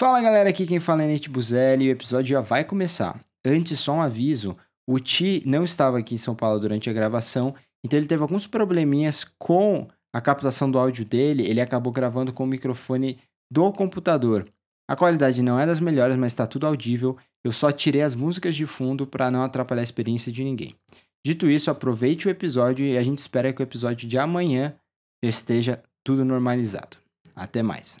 Fala galera, aqui quem fala é Nate Buzelli e o episódio já vai começar. Antes, só um aviso: o Ti não estava aqui em São Paulo durante a gravação, então ele teve alguns probleminhas com a captação do áudio dele, ele acabou gravando com o microfone do computador. A qualidade não é das melhores, mas está tudo audível. Eu só tirei as músicas de fundo para não atrapalhar a experiência de ninguém. Dito isso, aproveite o episódio e a gente espera que o episódio de amanhã esteja tudo normalizado. Até mais.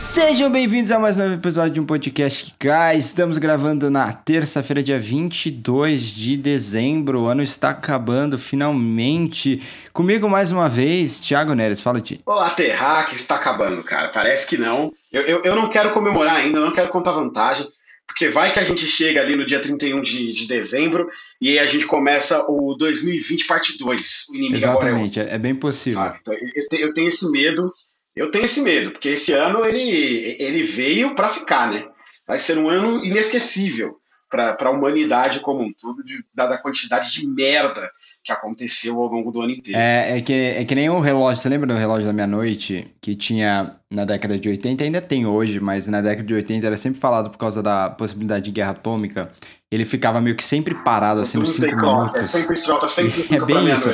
Sejam bem-vindos a mais um novo episódio de um podcast que cai. Estamos gravando na terça-feira, dia 22 de dezembro. O ano está acabando finalmente. Comigo mais uma vez, Thiago Neres. Fala, Ti. Olá, Terraque, está acabando, cara. Parece que não. Eu, eu, eu não quero comemorar ainda, eu não quero contar vantagem, porque vai que a gente chega ali no dia 31 de, de dezembro e aí a gente começa o 2020 parte 2. O inimigo agora é Exatamente, é, é bem possível. sabe? Então, eu tenho esse medo, eu tenho esse medo, porque esse ano ele, ele veio para ficar, né? Vai ser um ano inesquecível para a humanidade como um todo, de- dada a quantidade de merda que aconteceu ao longo do ano inteiro. É, é, que, é que nem o relógio, você lembra do relógio da meia-noite que tinha na década de 80? Ainda tem hoje, mas na década de 80 era sempre falado por causa da possibilidade de guerra atômica. Ele ficava meio que sempre parado, assim, nos Doomsday 5 Clock, minutos. É sempre volta sempre É 5 bem isso.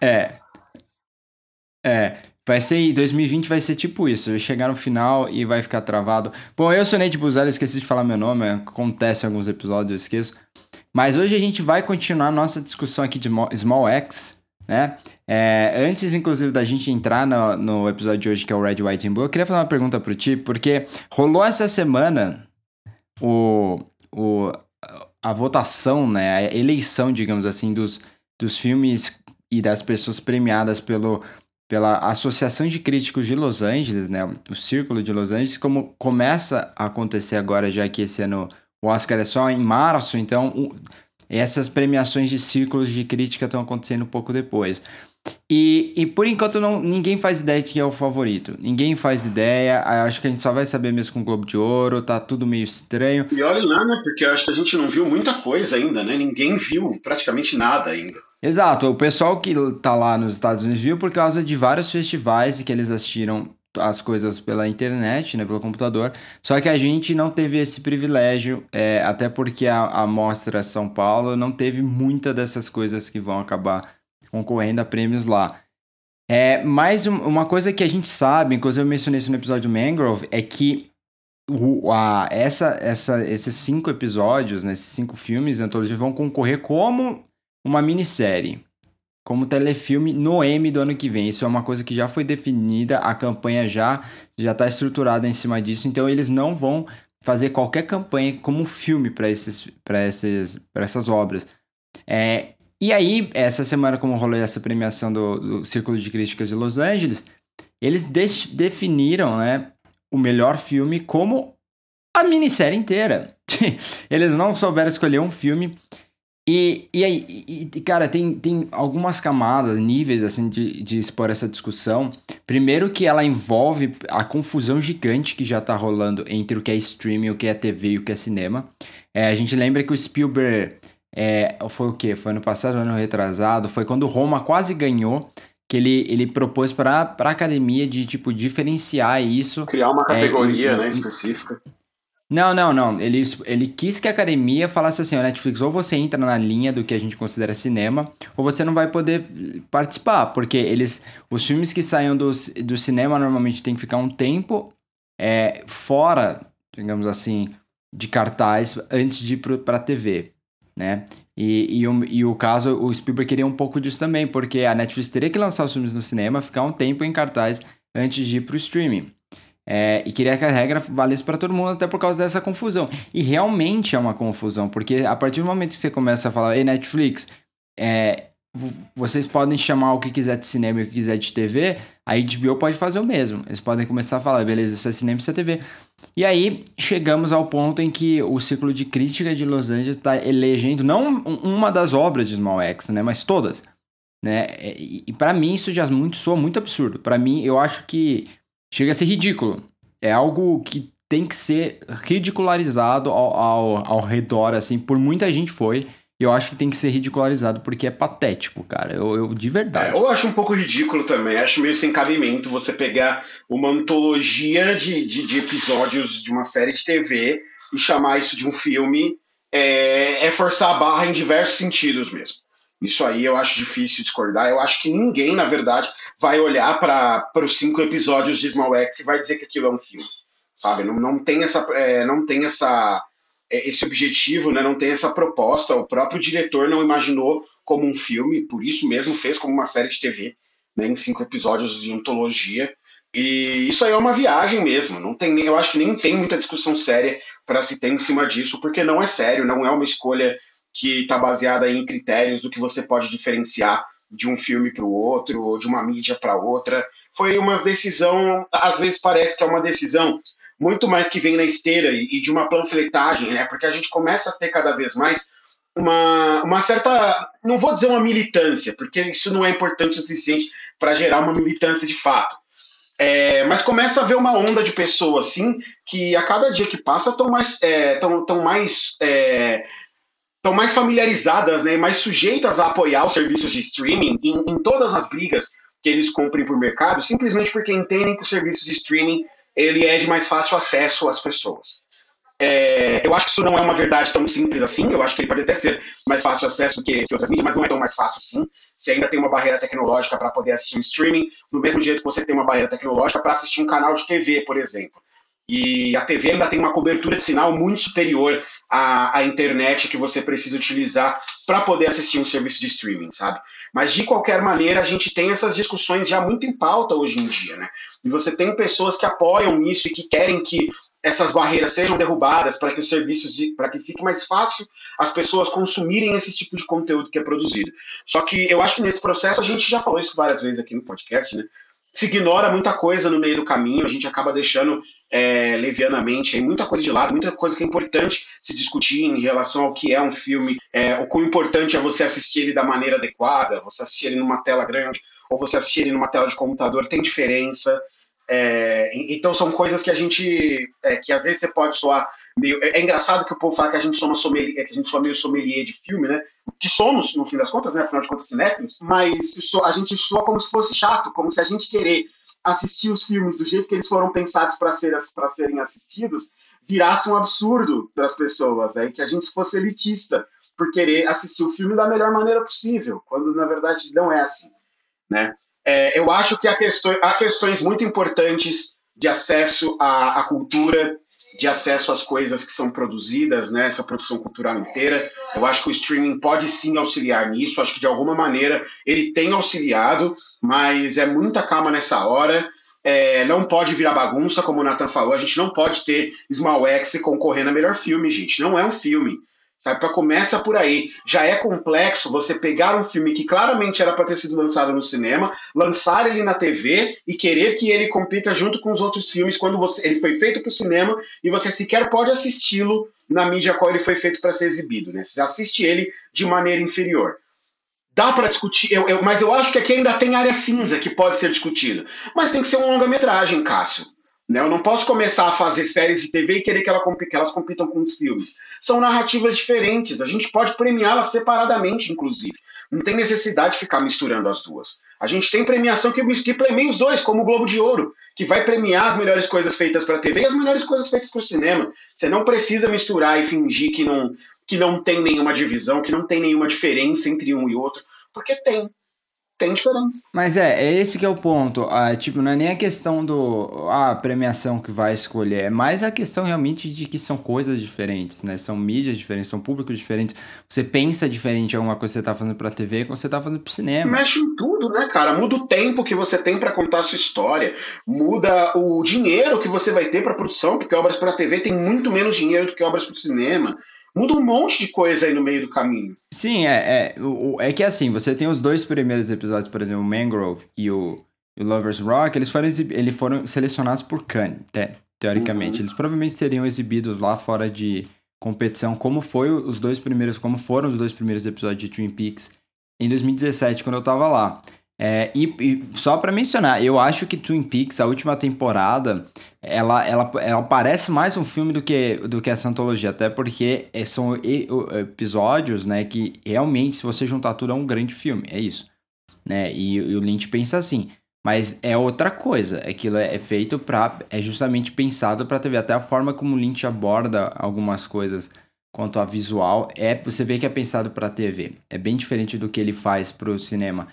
É. É. Vai ser, 2020 vai ser tipo isso, vai chegar no final e vai ficar travado. Bom, eu sou Nate Buzelli, esqueci de falar meu nome, acontece em alguns episódios, eu esqueço. Mas hoje a gente vai continuar nossa discussão aqui de Small X, né? É, antes, inclusive, da gente entrar no, no episódio de hoje, que é o Red, White and Blue, eu queria fazer uma pergunta pro Ti, porque rolou essa semana o, o, a votação, né? A eleição, digamos assim, dos, dos filmes e das pessoas premiadas pelo, pela Associação de Críticos de Los Angeles, né? O Círculo de Los Angeles, como começa a acontecer agora, já que esse ano o Oscar é só em março, então o- essas premiações de círculos de crítica estão acontecendo um pouco depois. E, e por enquanto não, ninguém faz ideia de quem é o favorito. Ninguém faz ideia. Acho que a gente só vai saber mesmo com o Globo de Ouro. Tá tudo meio estranho. E olha lá, né? Porque acho que a gente não viu muita coisa ainda, né? Ninguém viu praticamente nada ainda. Exato, o pessoal que tá lá nos Estados Unidos viu por causa de vários festivais e que eles assistiram as coisas pela internet, né, pelo computador. Só que a gente não teve esse privilégio, é, até porque a, a Mostra São Paulo não teve muita dessas coisas que vão acabar concorrendo a prêmios lá. É, mas um- uma coisa que a gente sabe, inclusive eu mencionei isso no episódio do Mangrove, é que o- a- essa, essa, esses cinco episódios, né, esses cinco filmes da antologia vão concorrer como uma minissérie, como telefilme no M do ano que vem. Isso é uma coisa que já foi definida, a campanha já já está estruturada em cima disso, então eles não vão fazer qualquer campanha como filme para esses para esses para essas obras. É, e aí, essa semana, como rolou essa premiação do, do Círculo de Críticas de Los Angeles, eles des- definiram né, o melhor filme como a minissérie inteira. eles não souberam escolher um filme. E, e aí, e- e, cara, tem, tem algumas camadas, níveis, assim, de, de expor essa discussão. Primeiro que ela envolve a confusão gigante que já tá rolando entre o que é streaming, o que é TV e o que é cinema. É, a gente lembra que o Spielberg é, foi o quê? Foi ano passado, ano retrasado, foi quando Roma quase ganhou, que ele, ele propôs para a academia de, tipo, diferenciar isso Criar uma É, categoria, e- né, específica. Não, não, não. Ele, ele quis que a academia falasse assim, ó, Netflix, ou você entra na linha do que a gente considera cinema, ou você não vai poder participar, porque eles, os filmes que saem do, do cinema normalmente tem que ficar um tempo é, fora, digamos assim, de cartaz antes de ir pro- pra TV, né? E, e, o, e o caso, o Spielberg queria um pouco disso também, porque a Netflix teria que lançar os filmes no cinema, ficar um tempo em cartaz antes de ir pro streaming. É, e queria que a regra valesse para todo mundo, até por causa dessa confusão. E realmente é uma confusão, porque a partir do momento que você começa a falar, ei, Netflix, é, vocês podem chamar o que quiser de cinema e o que quiser de TV, a HBO pode fazer o mesmo. Eles podem começar a falar, beleza, isso é cinema, isso é TV. E aí chegamos ao ponto em que o ciclo de crítica de Los Angeles está elegendo não um- uma das obras de Small X, né, mas todas. né? E, e para mim isso já muito soa muito absurdo. Para mim, eu acho que chega a ser ridículo. É algo que tem que ser ridicularizado ao, ao, ao redor, assim, por muita gente foi. Eu acho que tem que ser ridicularizado porque é patético, cara. Eu, eu de verdade. É, eu acho um pouco ridículo também. Acho meio sem cabimento você pegar uma antologia de, de, de episódios de uma série de TV e chamar isso de um filme. É, é forçar a barra em diversos sentidos mesmo. Isso aí eu acho difícil discordar. Eu acho que ninguém, na verdade, vai olhar para os cinco episódios de Small X e vai dizer que aquilo é um filme. Sabe? Não, não tem essa. É, não tem essa é, esse objetivo, né, não tem essa proposta. O próprio diretor não imaginou como um filme, por isso mesmo fez como uma série de TV, né, em cinco episódios de antologia. E isso aí é uma viagem mesmo. Não tem, eu acho que nem tem muita discussão séria para se ter em cima disso, porque não é sério, não é uma escolha que está baseada em critérios do que você pode diferenciar de um filme para o outro, ou de uma mídia para outra. Foi uma decisão, às vezes parece que é uma decisão muito mais que vem na esteira e, de uma panfletagem, né? Porque a gente começa a ter cada vez mais uma, uma certa, não vou dizer uma militância, porque isso não é importante o suficiente para gerar uma militância de fato. É, mas começa a ver uma onda de pessoas assim que a cada dia que passa estão mais, é, tão, tão mais é, estão mais familiarizadas, né, mais sujeitas a apoiar os serviços de streaming em, em, todas as brigas que eles cumprem por mercado, simplesmente porque entendem que o serviço de streaming ele é de mais fácil acesso às pessoas. É, eu acho que isso não é uma verdade tão simples assim. Eu acho que ele pode até ser mais fácil acesso que, que outras mídias, mas não é tão mais fácil assim. Você ainda tem uma barreira tecnológica para poder assistir um streaming, do mesmo jeito que você tem uma barreira tecnológica para assistir um canal de TV, por exemplo. E a TV ainda tem uma cobertura de sinal muito superior à, à internet que você precisa utilizar para poder assistir um serviço de streaming, sabe? Mas de qualquer maneira, a gente tem essas discussões já muito em pauta hoje em dia, né? E você tem pessoas que apoiam isso e que querem que essas barreiras sejam derrubadas para que os serviços, para que fique mais fácil as pessoas consumirem esse tipo de conteúdo que é produzido. Só que eu acho que nesse processo a gente já falou isso várias vezes aqui no podcast, né? Se ignora muita coisa no meio do caminho, a gente acaba deixando é, levianamente, muita coisa de lado, muita coisa que é importante se discutir em relação ao que é um filme, é, o quão importante é você assistir ele da maneira adequada, você assistir ele numa tela grande ou você assistir ele numa tela de computador, tem diferença. É, então são coisas que a gente, é, que às vezes você pode soar meio, é, é, engraçado que o povo fala que a gente soma sommelier, que a gente soa meio sommelier de filme, né? Que somos no fim das contas, né? Afinal de contas, cinéfilos. Mas a gente soa como se fosse chato, como se a gente querer assistir os filmes do jeito que eles foram pensados para ser, serem assistidos virasse um absurdo para as pessoas, né? que a gente fosse elitista por querer assistir o filme da melhor maneira possível, quando na verdade não é assim. Né? É, eu acho que há, questões, há questões muito importantes de acesso à, à cultura, de acesso às coisas que são produzidas, né, essa produção cultural inteira. Eu acho que o streaming pode sim auxiliar nisso, acho que de alguma maneira ele tem auxiliado, mas é muita calma nessa hora. É, não pode virar bagunça, como o Nathan falou, a gente não pode ter Small X concorrendo a melhor filme, gente. Não é um filme. Sabe, para começa por aí. Já é complexo você pegar um filme que claramente era para ter sido lançado no cinema, lançar ele na TV e querer que ele compita junto com os outros filmes quando você, ele foi feito para o cinema e você sequer pode assisti-lo na mídia qual ele foi feito para ser exibido. Né? Você assiste ele de maneira inferior. Dá para discutir, eu, eu, mas eu acho que aqui ainda tem área cinza que pode ser discutida. Mas tem que ser um longa-metragem, Cássio. Né? Eu não posso começar a fazer séries de TV e querer que, ela, que elas compitam com os filmes. São narrativas diferentes. A gente pode premiá-las separadamente, inclusive. Não tem necessidade de ficar misturando as duas. A gente tem premiação que, que premia os dois, como o Globo de Ouro, que vai premiar as melhores coisas feitas para a TV e as melhores coisas feitas para o cinema. Você não precisa misturar e fingir que não, que não tem nenhuma divisão, que não tem nenhuma diferença entre um e outro, porque tem tem diferença. Mas é, é esse que é o ponto. Ah, tipo, não é nem a questão do a premiação que vai escolher, é mais a questão realmente de que são coisas diferentes, né? São mídias diferentes, são públicos diferentes. Você pensa diferente em alguma coisa que você tá fazendo pra TV que você tá fazendo pro cinema. Mexe em tudo, né, cara? Muda o tempo que você tem para contar a sua história, muda o dinheiro que você vai ter para produção, porque obras para TV tem muito menos dinheiro do que obras pro cinema. Muda um monte de coisa aí no meio do caminho. Sim, é, é, o, é que assim, você tem os dois primeiros episódios, por exemplo, o Mangrove e o, o Lover's Rock, eles foram, eles foram selecionados por Cannes, te, teoricamente. Uhum. Eles provavelmente seriam exibidos lá fora de competição, como foi os dois primeiros, como foram os dois primeiros episódios de Twin Peaks em 2017, quando eu tava lá. É, e, e só para mencionar, eu acho que Twin Peaks, a última temporada, ela, ela, ela parece mais um filme do que, do que essa antologia, até porque é, são episódios, né, que realmente, se você juntar tudo, é um grande filme, é isso. Né? E, e o Lynch pensa assim, mas é outra coisa, aquilo é, é feito para é justamente pensado para TV, até a forma como o Lynch aborda algumas coisas quanto a visual, é você vê que é pensado para TV. É bem diferente do que ele faz para o cinema.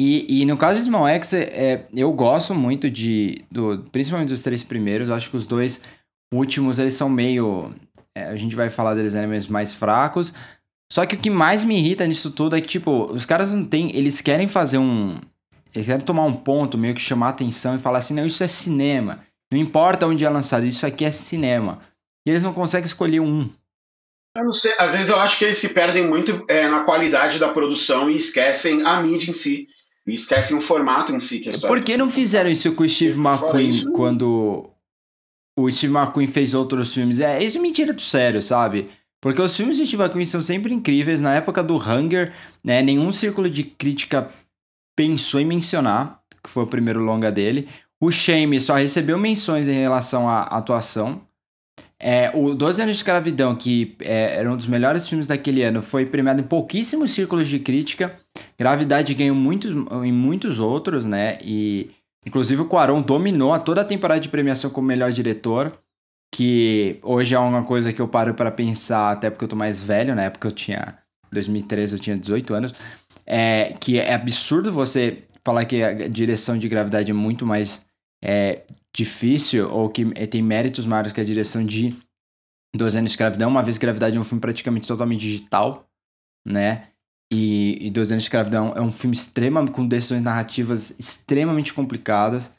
E, e no caso de Small X, é, eu gosto muito de. Do, principalmente dos três primeiros. Eu acho que os dois últimos eles são meio. É, a gente vai falar deles animes mais fracos. Só que o que mais me irrita nisso tudo é que, tipo, os caras não têm. Eles querem fazer um. Eles querem tomar um ponto, meio que chamar atenção e falar assim: não, isso é cinema. Não importa onde é lançado, isso aqui é cinema. E eles não conseguem escolher um. Eu não sei, às vezes eu acho que eles se perdem muito é, na qualidade da produção e esquecem a mídia em si. E esquecem o formato em si. Que é Por que não fizeram isso com o Steve McQueen isso, quando o Steve McQueen fez outros filmes? É, isso me tira do sério, sabe? Porque os filmes de Steve McQueen são sempre incríveis. Na época do Hunger, né, nenhum círculo de crítica pensou em mencionar, que foi o primeiro longa dele. O Shame só recebeu menções em relação à atuação. É, o 12 anos de escravidão, que é, era um dos melhores filmes daquele ano, foi premiado em pouquíssimos círculos de crítica. Gravidade ganhou muitos, em muitos outros, né? E inclusive o Quaron dominou toda a temporada de premiação como melhor diretor, que hoje é uma coisa que eu paro para pensar, até porque eu tô mais velho, na época eu tinha 2013, eu tinha 18 anos, é que é absurdo você falar que a direção de gravidade é muito mais é, difícil ou que eh, tem méritos maiores que a direção de Dois Anos de Escravidão, uma vez Gravidade é um filme praticamente totalmente digital, né? E, e Dois Anos de Escravidão é um filme extremamente com decisões narrativas extremamente complicadas.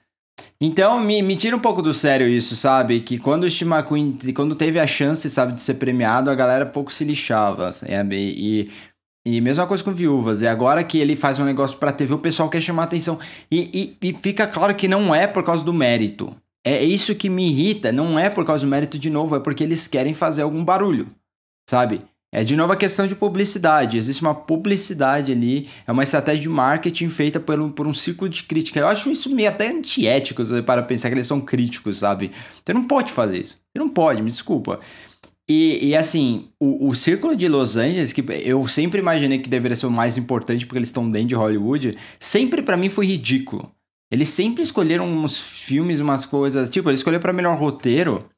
Então, me, me tira um pouco do sério isso, sabe? Que quando o Steve McQueen, quando teve a chance, sabe, de ser premiado, a galera pouco se lixava, sabe? E, e mesma coisa com Viúvas. E agora que ele faz um negócio pra TV, o pessoal quer chamar atenção. E, e, e, fica claro que não é por causa do mérito. É isso que me irrita. Não é por causa do mérito de novo, é porque eles querem fazer algum barulho. Sabe? É de novo a questão de publicidade. Existe uma publicidade ali, é uma estratégia de marketing feita por um, por um ciclo de crítica. Eu acho isso meio até antiético, para pensar que eles são críticos, sabe? Você não pode fazer isso. Você não pode, me desculpa. E, e assim, o, o Círculo de Los Angeles, que eu sempre imaginei que deveria ser o mais importante porque eles estão dentro de Hollywood, sempre para mim foi ridículo. Eles sempre escolheram uns filmes, umas coisas. Tipo, eles escolheram para melhor roteiro.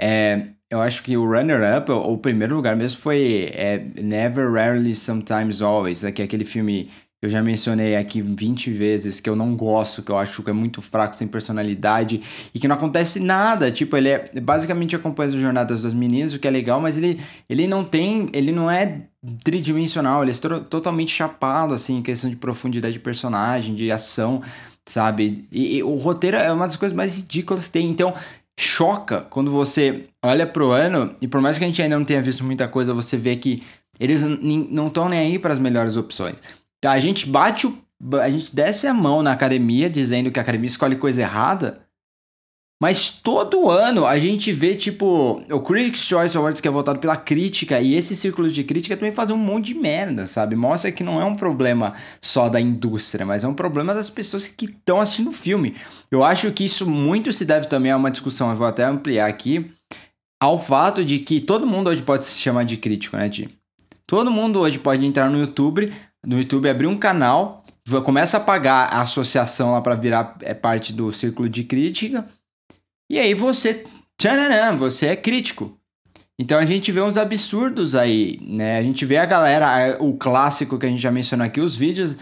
É, eu acho que o runner-up, o, o primeiro lugar mesmo, foi é, Never, Rarely, Sometimes, Always, que é aquele filme eu já mencionei aqui 20 vezes que eu não gosto, que eu acho que é muito fraco, sem personalidade e que não acontece nada. Tipo, ele é basicamente acompanha as jornadas das meninas, o que é legal, mas ele, ele não tem, ele não é tridimensional, ele é totalmente chapado, assim, em questão de profundidade de personagem, de ação, sabe? E, e, o roteiro é uma das coisas mais ridículas que tem. Então, choca quando você olha pro ano, e por mais que a gente ainda não tenha visto muita coisa, você vê que eles não estão nem aí para as melhores opções. A gente bate o. A gente desce a mão na academia dizendo que a academia escolhe coisa errada. Mas todo ano a gente vê, tipo, o Critics' Choice Awards, que é votado pela crítica, e esse círculo de crítica também faz um monte de merda, sabe? Mostra que não é um problema só da indústria, mas é um problema das pessoas que estão assistindo o filme. Eu acho que isso muito se deve também a uma discussão, eu vou até ampliar aqui, ao fato de que todo mundo hoje pode se chamar de crítico, né, Ti? Todo mundo hoje pode entrar no YouTube, no YouTube abrir um canal, começa a pagar a associação lá para virar é, parte do círculo de crítica. E aí você, tchananã, você é crítico. Então a gente vê uns absurdos aí, né? A gente vê a galera, o clássico que a gente já mencionou aqui, os vídeos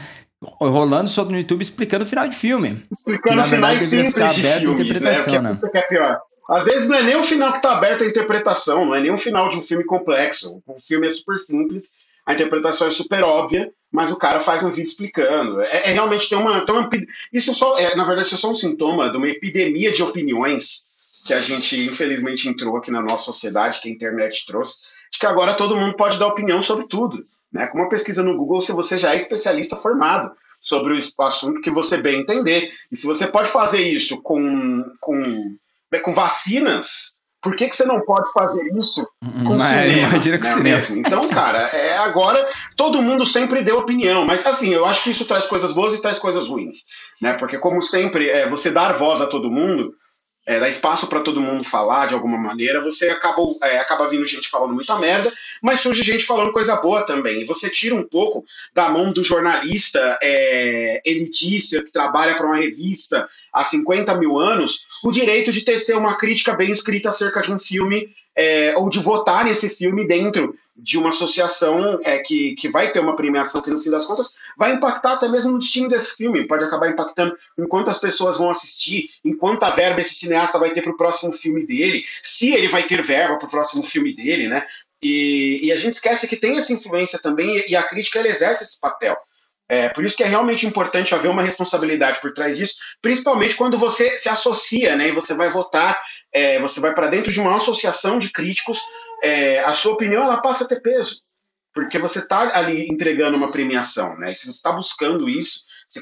rolando sobre no YouTube explicando o final de filme. Explicando o final simples ficar de aberto filmes, interpretação, né? O que, é né? que é pior? Às vezes não é nem o final que está aberto a interpretação, não é nem o final de um filme complexo. O filme é super simples a interpretação é super óbvia, mas o cara faz um vídeo explicando. É, é realmente tem uma, tem uma, isso só é, na verdade isso é só um sintoma de uma epidemia de opiniões que a gente infelizmente entrou aqui na nossa sociedade, que a internet trouxe, de que agora todo mundo pode dar opinião sobre tudo, né? Com uma pesquisa no Google, se você já é especialista formado sobre o assunto que você bem entender, e se você pode fazer isso com com, com vacinas Por que, que você não pode fazer isso com o Mas cinema? imagina com né, cinema. mesmo? Então, cara, é, agora todo mundo sempre deu opinião, mas assim, eu acho que isso traz coisas boas e traz coisas ruins, né? Porque como sempre, é, você dar voz a todo mundo, é, dar espaço para todo mundo falar de alguma maneira, você acaba, é, acaba vindo gente falando muita merda, mas surge gente falando coisa boa também. E você tira um pouco da mão do jornalista é, elitista que trabalha para uma revista há 50 mil anos o direito de tecer uma crítica bem escrita acerca de um filme é, ou de votar nesse filme dentro de uma associação é, que, que vai ter uma premiação que, no fim das contas, vai impactar até mesmo no destino desse filme. Pode acabar impactando em quantas pessoas vão assistir, em quanta verba esse cineasta vai ter para o próximo filme dele, se ele vai ter verba para o próximo filme dele, né? E, e, a gente esquece que tem essa influência também e a crítica ela exerce esse papel. É, por isso que é realmente importante haver uma responsabilidade por trás disso, principalmente quando você se associa, né? E você vai votar, é, você vai para dentro de uma associação de críticos, é, a sua opinião ela passa a ter peso, porque você está ali entregando uma premiação, né? Se você está buscando isso, você,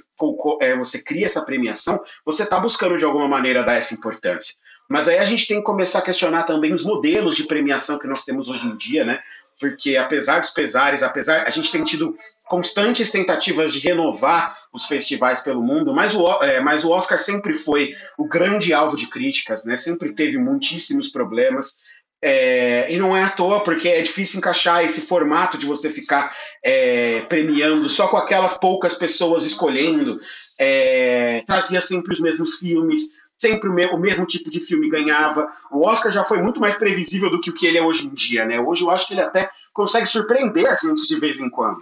é, você cria essa premiação, você está buscando de alguma maneira dar essa importância. Mas aí a gente tem que começar a questionar também os modelos de premiação que nós temos hoje em dia, né? Porque apesar dos pesares, apesar a gente tem tido constantes tentativas de renovar os festivais pelo mundo, mas o, é, mas o Oscar sempre foi o grande alvo de críticas, né? Sempre teve muitíssimos problemas. É, e não é à toa, porque é difícil encaixar esse formato de você ficar é, premiando só com aquelas poucas pessoas escolhendo. É, trazia sempre os mesmos filmes, sempre o mesmo tipo de filme ganhava. O Oscar já foi muito mais previsível do que o que ele é hoje em dia, né? Hoje eu acho que ele até consegue surpreender a gente de vez em quando.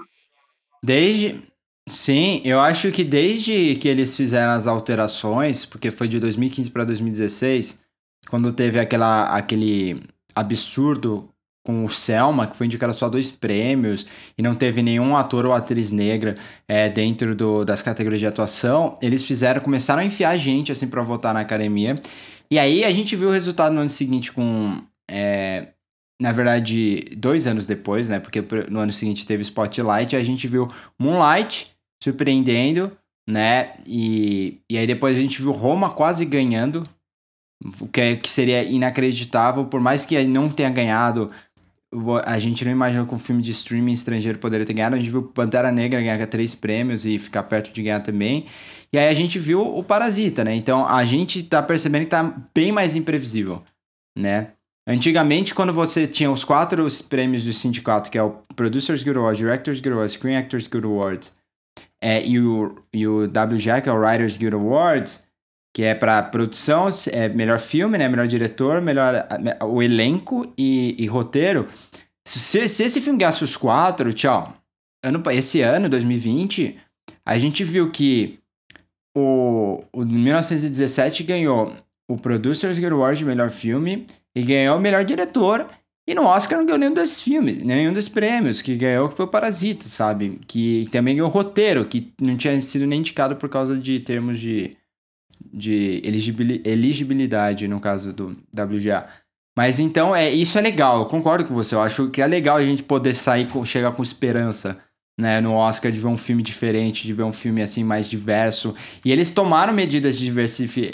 Desde. Sim, eu acho que desde que eles fizeram as alterações, porque foi de 2015 para 2016, quando teve aquela, aquele absurdo com o Selma, que foi indicado só dois prêmios e não teve nenhum ator ou atriz negra é, dentro do, das categorias de atuação, eles fizeram, começaram a enfiar gente assim para votar na academia. E aí a gente viu o resultado no ano seguinte com. É, na verdade, dois anos depois, né? Porque no ano seguinte teve Spotlight, a gente viu Moonlight surpreendendo, né? E, e aí depois a gente viu Roma quase ganhando, o que, é, que seria inacreditável, por mais que não tenha ganhado, a gente não imaginou que um filme de streaming estrangeiro poderia ter ganhado. A gente viu Pantera Negra ganhar três prêmios e ficar perto de ganhar também. E aí a gente viu o Parasita, né? Então a gente tá percebendo que tá bem mais imprevisível, né? Antigamente, quando você tinha os quatro prêmios do sindicato, que é o Producers Guild Awards, Directors Guild Awards, Screen Actors Guild Awards, é, e, o, e o WGA, que é o Writers Guild Awards, que é para produção, é melhor filme, né, melhor diretor, melhor o elenco e, e roteiro. Se, se, esse filme ganhasse os quatro, tchau. Ano, esse ano, 2020, a gente viu que o, o 1917 ganhou o Producers Guild Awards de melhor filme e ganhou o melhor diretor. E no Oscar não ganhou nenhum desses filmes, nenhum desses prêmios. Que ganhou que foi o Parasita, sabe? Que também ganhou o roteiro, que não tinha sido nem indicado por causa de termos de, de elegibilidade, no caso do WGA. Mas então, é, isso é legal, eu concordo com você. Eu acho que é legal a gente poder sair, com, chegar com esperança né, no Oscar de ver um filme diferente, de ver um filme assim mais diverso. E eles tomaram medidas de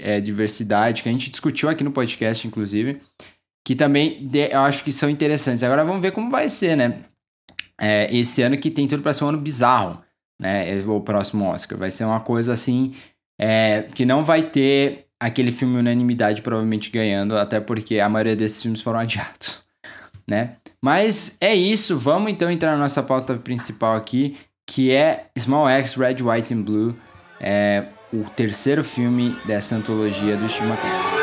é, diversidade, que a gente discutiu aqui no podcast, inclusive, que também eu acho que são interessantes. Agora vamos ver como vai ser, né? É, esse ano que tem tudo para ser um ano bizarro, né? O próximo Oscar. Vai ser uma coisa assim é, que não vai ter aquele filme unanimidade provavelmente ganhando, até porque a maioria desses filmes foram adiados, né? Mas é isso, vamos então entrar na nossa pauta principal aqui, que é Small X, Red, White and Blue, é o terceiro filme dessa antologia do Steve McQueen.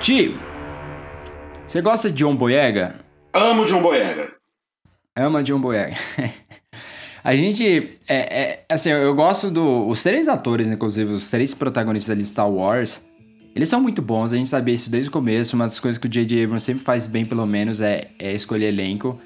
Ti, você gosta de John Boyega? Amo John Boyega. Ama John Boyega. A gente. É, é, assim, eu gosto do. Os três atores, inclusive, os três protagonistas de Star Wars. Eles são muito bons, a gente sabia isso desde o começo. Uma das coisas que o J.J. Abrams sempre faz bem, pelo menos, é, é escolher elenco.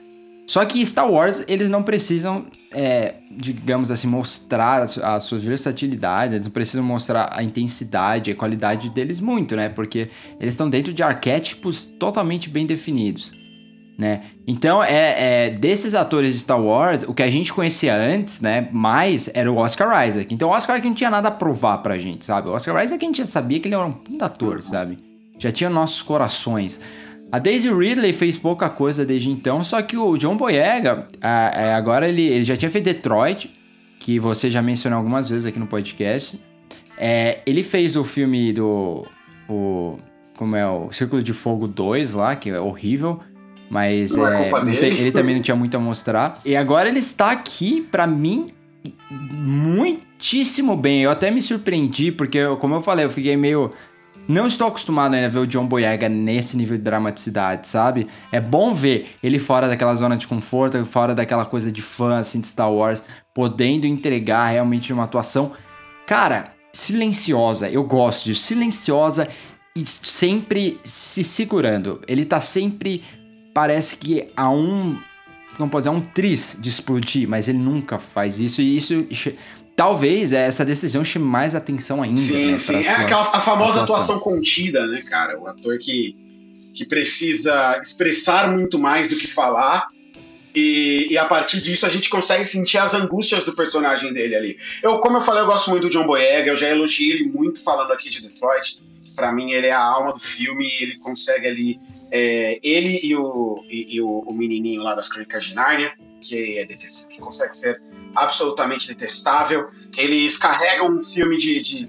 Só que Star Wars, eles não precisam, é, digamos assim, mostrar a sua versatilidade, eles não precisam mostrar a intensidade, a qualidade deles muito, né? Porque eles estão dentro de arquétipos totalmente bem definidos. Né? Então, é, é, desses atores de Star Wars, o que a gente conhecia antes, né, mais era o Oscar Isaac. Então, o Oscar Isaac não tinha nada a provar pra gente, sabe? O Oscar Isaac a gente já sabia que ele era um puta ator, sabe? Já tinha nossos corações. A Daisy Ridley fez pouca coisa desde então, só que o John Boyega, a- é, agora ele, ele já tinha feito Detroit, que você já mencionou algumas vezes aqui no podcast. É, ele fez o filme do. O, como é? O Círculo de Fogo 2 lá, que é horrível. Mas Não é é, dele. tem- ele também não tinha muito a mostrar. E agora ele está aqui, pra mim, muitíssimo bem. Eu até me surpreendi, porque, eu- como eu falei, eu fiquei meio. Não estou acostumado ainda a ver o John Boyega nesse nível de dramaticidade, sabe? É bom ver ele fora daquela zona de conforto, fora daquela coisa de fã, assim, de Star Wars, podendo entregar realmente uma atuação, cara, silenciosa. Eu gosto disso, silenciosa e sempre se segurando. Ele tá sempre, parece que a um, como pode dizer, um tris de explodir, mas ele nunca faz isso e isso talvez essa decisão chame mais atenção ainda, Sim, né, sim. É aquela a famosa atuação. atuação. contida, né, cara? O ator que, que precisa expressar muito mais do que falar. E, e a partir disso a gente consegue sentir as angústias do personagem dele ali. Eu, como eu falei, eu gosto muito do John Boyega, eu já elogiei ele muito falando aqui de Detroit. Pra mim, ele é a alma do filme, ele consegue ali. é, ele e, o, e, e o, o menininho lá das Crônicas de Nárnia, que, é detes- que consegue ser absolutamente detestável. Eles carregam um filme de, de-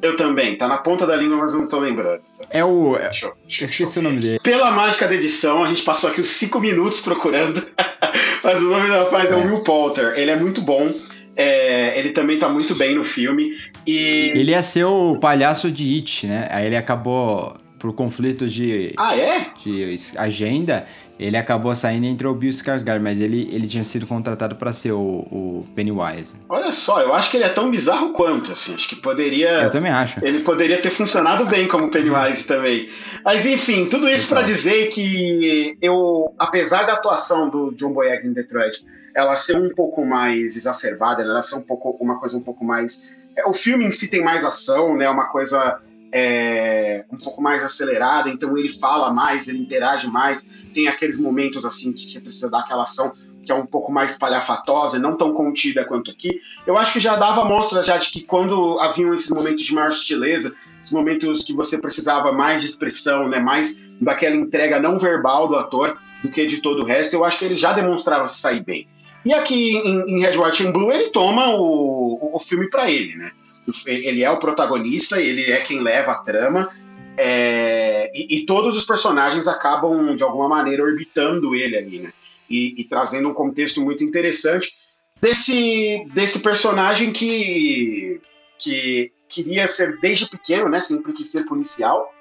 Eu também, tá na ponta da língua, mas eu não tô lembrando. É o. Deixa Eu eu- esqueci o nome dele. Pela mágica da edição, a gente passou aqui os cinco minutos procurando. mas o nome do rapaz é, o É. Will Poulter. Ele é muito bom. É, ele também tá muito bem no filme. E. Ele ia ser o palhaço de It, né? Aí ele acabou, por conflitos de, Ah, é? de agenda, ele acabou saindo entre o Bill Skarsgård, mas ele, ele tinha sido contratado pra ser o, o Pennywise. Olha só, eu acho que ele é tão bizarro quanto, assim. Acho que poderia. Eu também acho. Ele poderia ter funcionado bem como Pennywise também. Mas enfim, tudo isso pra dizer que eu, apesar da atuação do John Boyega em Detroit, ela ser um pouco mais exacerbada, ela ser um pouco uma coisa um pouco mais, é, o filme em si tem mais ação, né? Uma coisa é, um pouco mais acelerada, então ele fala mais, ele interage mais, tem aqueles momentos assim que você precisa dar aquela ação que é um pouco mais espalhafatosa, não tão contida quanto aqui. Eu acho que já dava mostra já de que quando haviam esses momentos de maior sutileza, esses momentos que você precisava mais de expressão, né, mais daquela entrega não verbal do ator do que de todo o resto, eu acho que ele já demonstrava sair bem. E aqui em, em Red, White and Blue ele toma o, o filme para ele, né? Ele é o protagonista, ele é quem leva a trama, é, e, e todos os personagens acabam de alguma maneira orbitando ele ali, né? E, e trazendo um contexto muito interessante desse, desse personagem que, que queria ser desde pequeno, né? Sempre quis ser policial,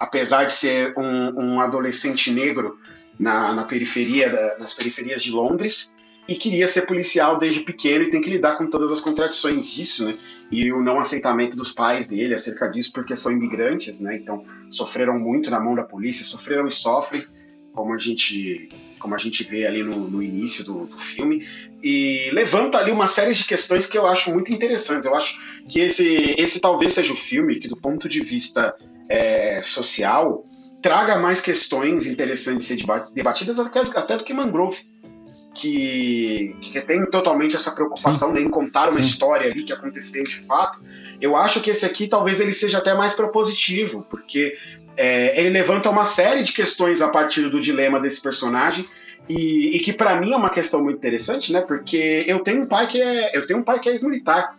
apesar de ser um, um adolescente negro na, na periferia, da- nas periferias de Londres, e queria ser policial desde pequeno e tem que lidar com todas as contradições disso, né? E o não aceitamento dos pais dele acerca disso, porque são imigrantes, né? Então sofreram muito na mão da polícia, sofreram e sofrem, como a gente, como a gente vê ali no, no início do, do filme, e levanta ali uma série de questões que eu acho muito interessantes. Eu acho que esse, esse talvez seja o filme que, do ponto de vista é, social, traga mais questões interessantes de ser deba- debatidas até, até do que Mangrove. Que, que tem totalmente essa preocupação em contar uma Sim. história ali que aconteceu de fato. Eu acho que esse aqui talvez ele seja até mais propositivo, porque é, ele levanta uma série de questões a partir do dilema desse personagem e, e que para mim é uma questão muito interessante, né? Porque eu tenho um pai que é eu tenho um pai que é ex-militar,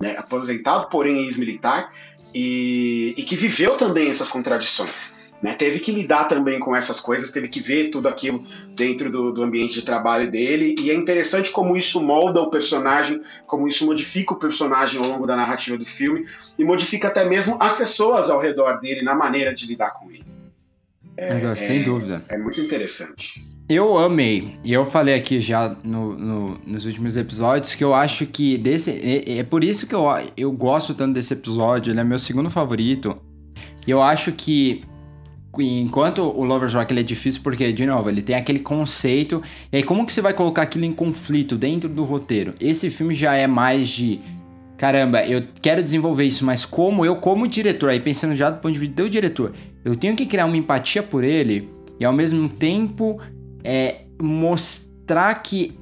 né? Aposentado, porém ex-militar e, e que viveu também essas contradições. Né, teve que lidar também com essas coisas, teve que ver tudo aquilo dentro do, do ambiente de trabalho dele, e é interessante como isso molda o personagem, como isso modifica o personagem ao longo da narrativa do filme, e modifica até mesmo as pessoas ao redor dele na maneira de lidar com ele. Mas, Sem dúvida. É muito interessante. Eu amei, e eu falei aqui já no- no- nos últimos episódios que eu acho que desse. É, é por isso que eu, eu gosto tanto desse episódio, ele é meu segundo favorito. E eu acho que. Enquanto o Lover's Rock ele é difícil porque, de novo, ele tem aquele conceito. E aí, como que você vai colocar aquilo em conflito dentro do roteiro? Esse filme já é mais de. Caramba, eu quero desenvolver isso, mas como eu, como diretor, aí pensando já do ponto de vista do diretor, eu tenho que criar uma empatia por ele e ao mesmo tempo é, mostrar que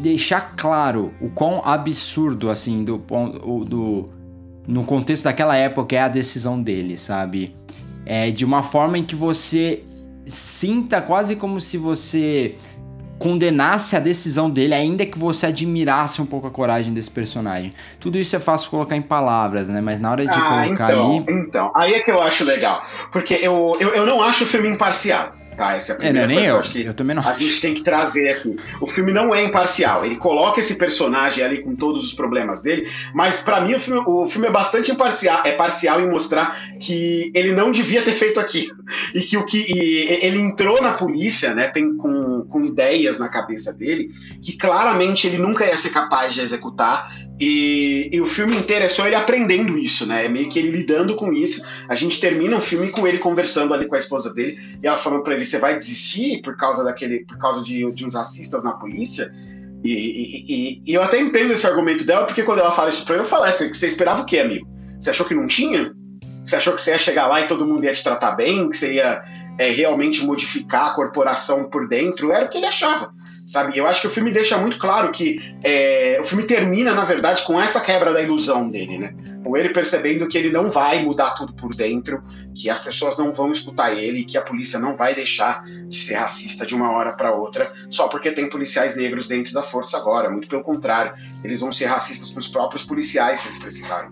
deixar claro o quão absurdo assim do ponto do no contexto daquela época é a decisão dele, sabe? É de uma forma em que você sinta quase como se você condenasse a decisão dele, ainda que você admirasse um pouco a coragem desse personagem. Tudo isso é fácil colocar em palavras, né? Mas na hora de Ah, colocar então, ali. então, aí é que eu acho legal. Porque eu, eu, eu não acho o filme imparcial. Tá, essa é a É, não primeira é nem coisa que eu. acho que Eu também não a gente tem que trazer aqui. O filme não é imparcial. Ele coloca esse personagem ali com todos os problemas dele, mas pra mim o filme, o filme é bastante imparcial, é parcial em mostrar que ele não devia ter feito aquilo e que o que ele entrou na polícia, né, tem com, com ideias na cabeça dele que claramente ele nunca ia ser capaz de executar. E, e o filme inteiro é só ele aprendendo isso, né? É meio que ele lidando com isso. A gente termina o filme com ele conversando ali com a esposa dele e ela falando pra ele: você vai desistir por causa daquele, por causa de, de uns racistas na polícia? E, e- e- e eu até entendo esse argumento dela, porque quando ela fala isso pra ele, eu falo: é, você, você esperava o quê, amigo? Você achou que não tinha? Você achou que você ia chegar lá e todo mundo ia te tratar bem? Que você ia é, realmente modificar a corporação por dentro? Era o que ele achava, sabe? Eu acho que o filme deixa muito claro que é, o filme termina, na verdade, com essa quebra da ilusão dele, né? Com ele percebendo que ele não vai mudar tudo por dentro, que as pessoas não vão escutar ele, que a polícia não vai deixar de ser racista de uma hora para outra, só porque tem policiais negros dentro da força agora. Muito pelo contrário, eles vão ser racistas com os próprios policiais se eles precisarem.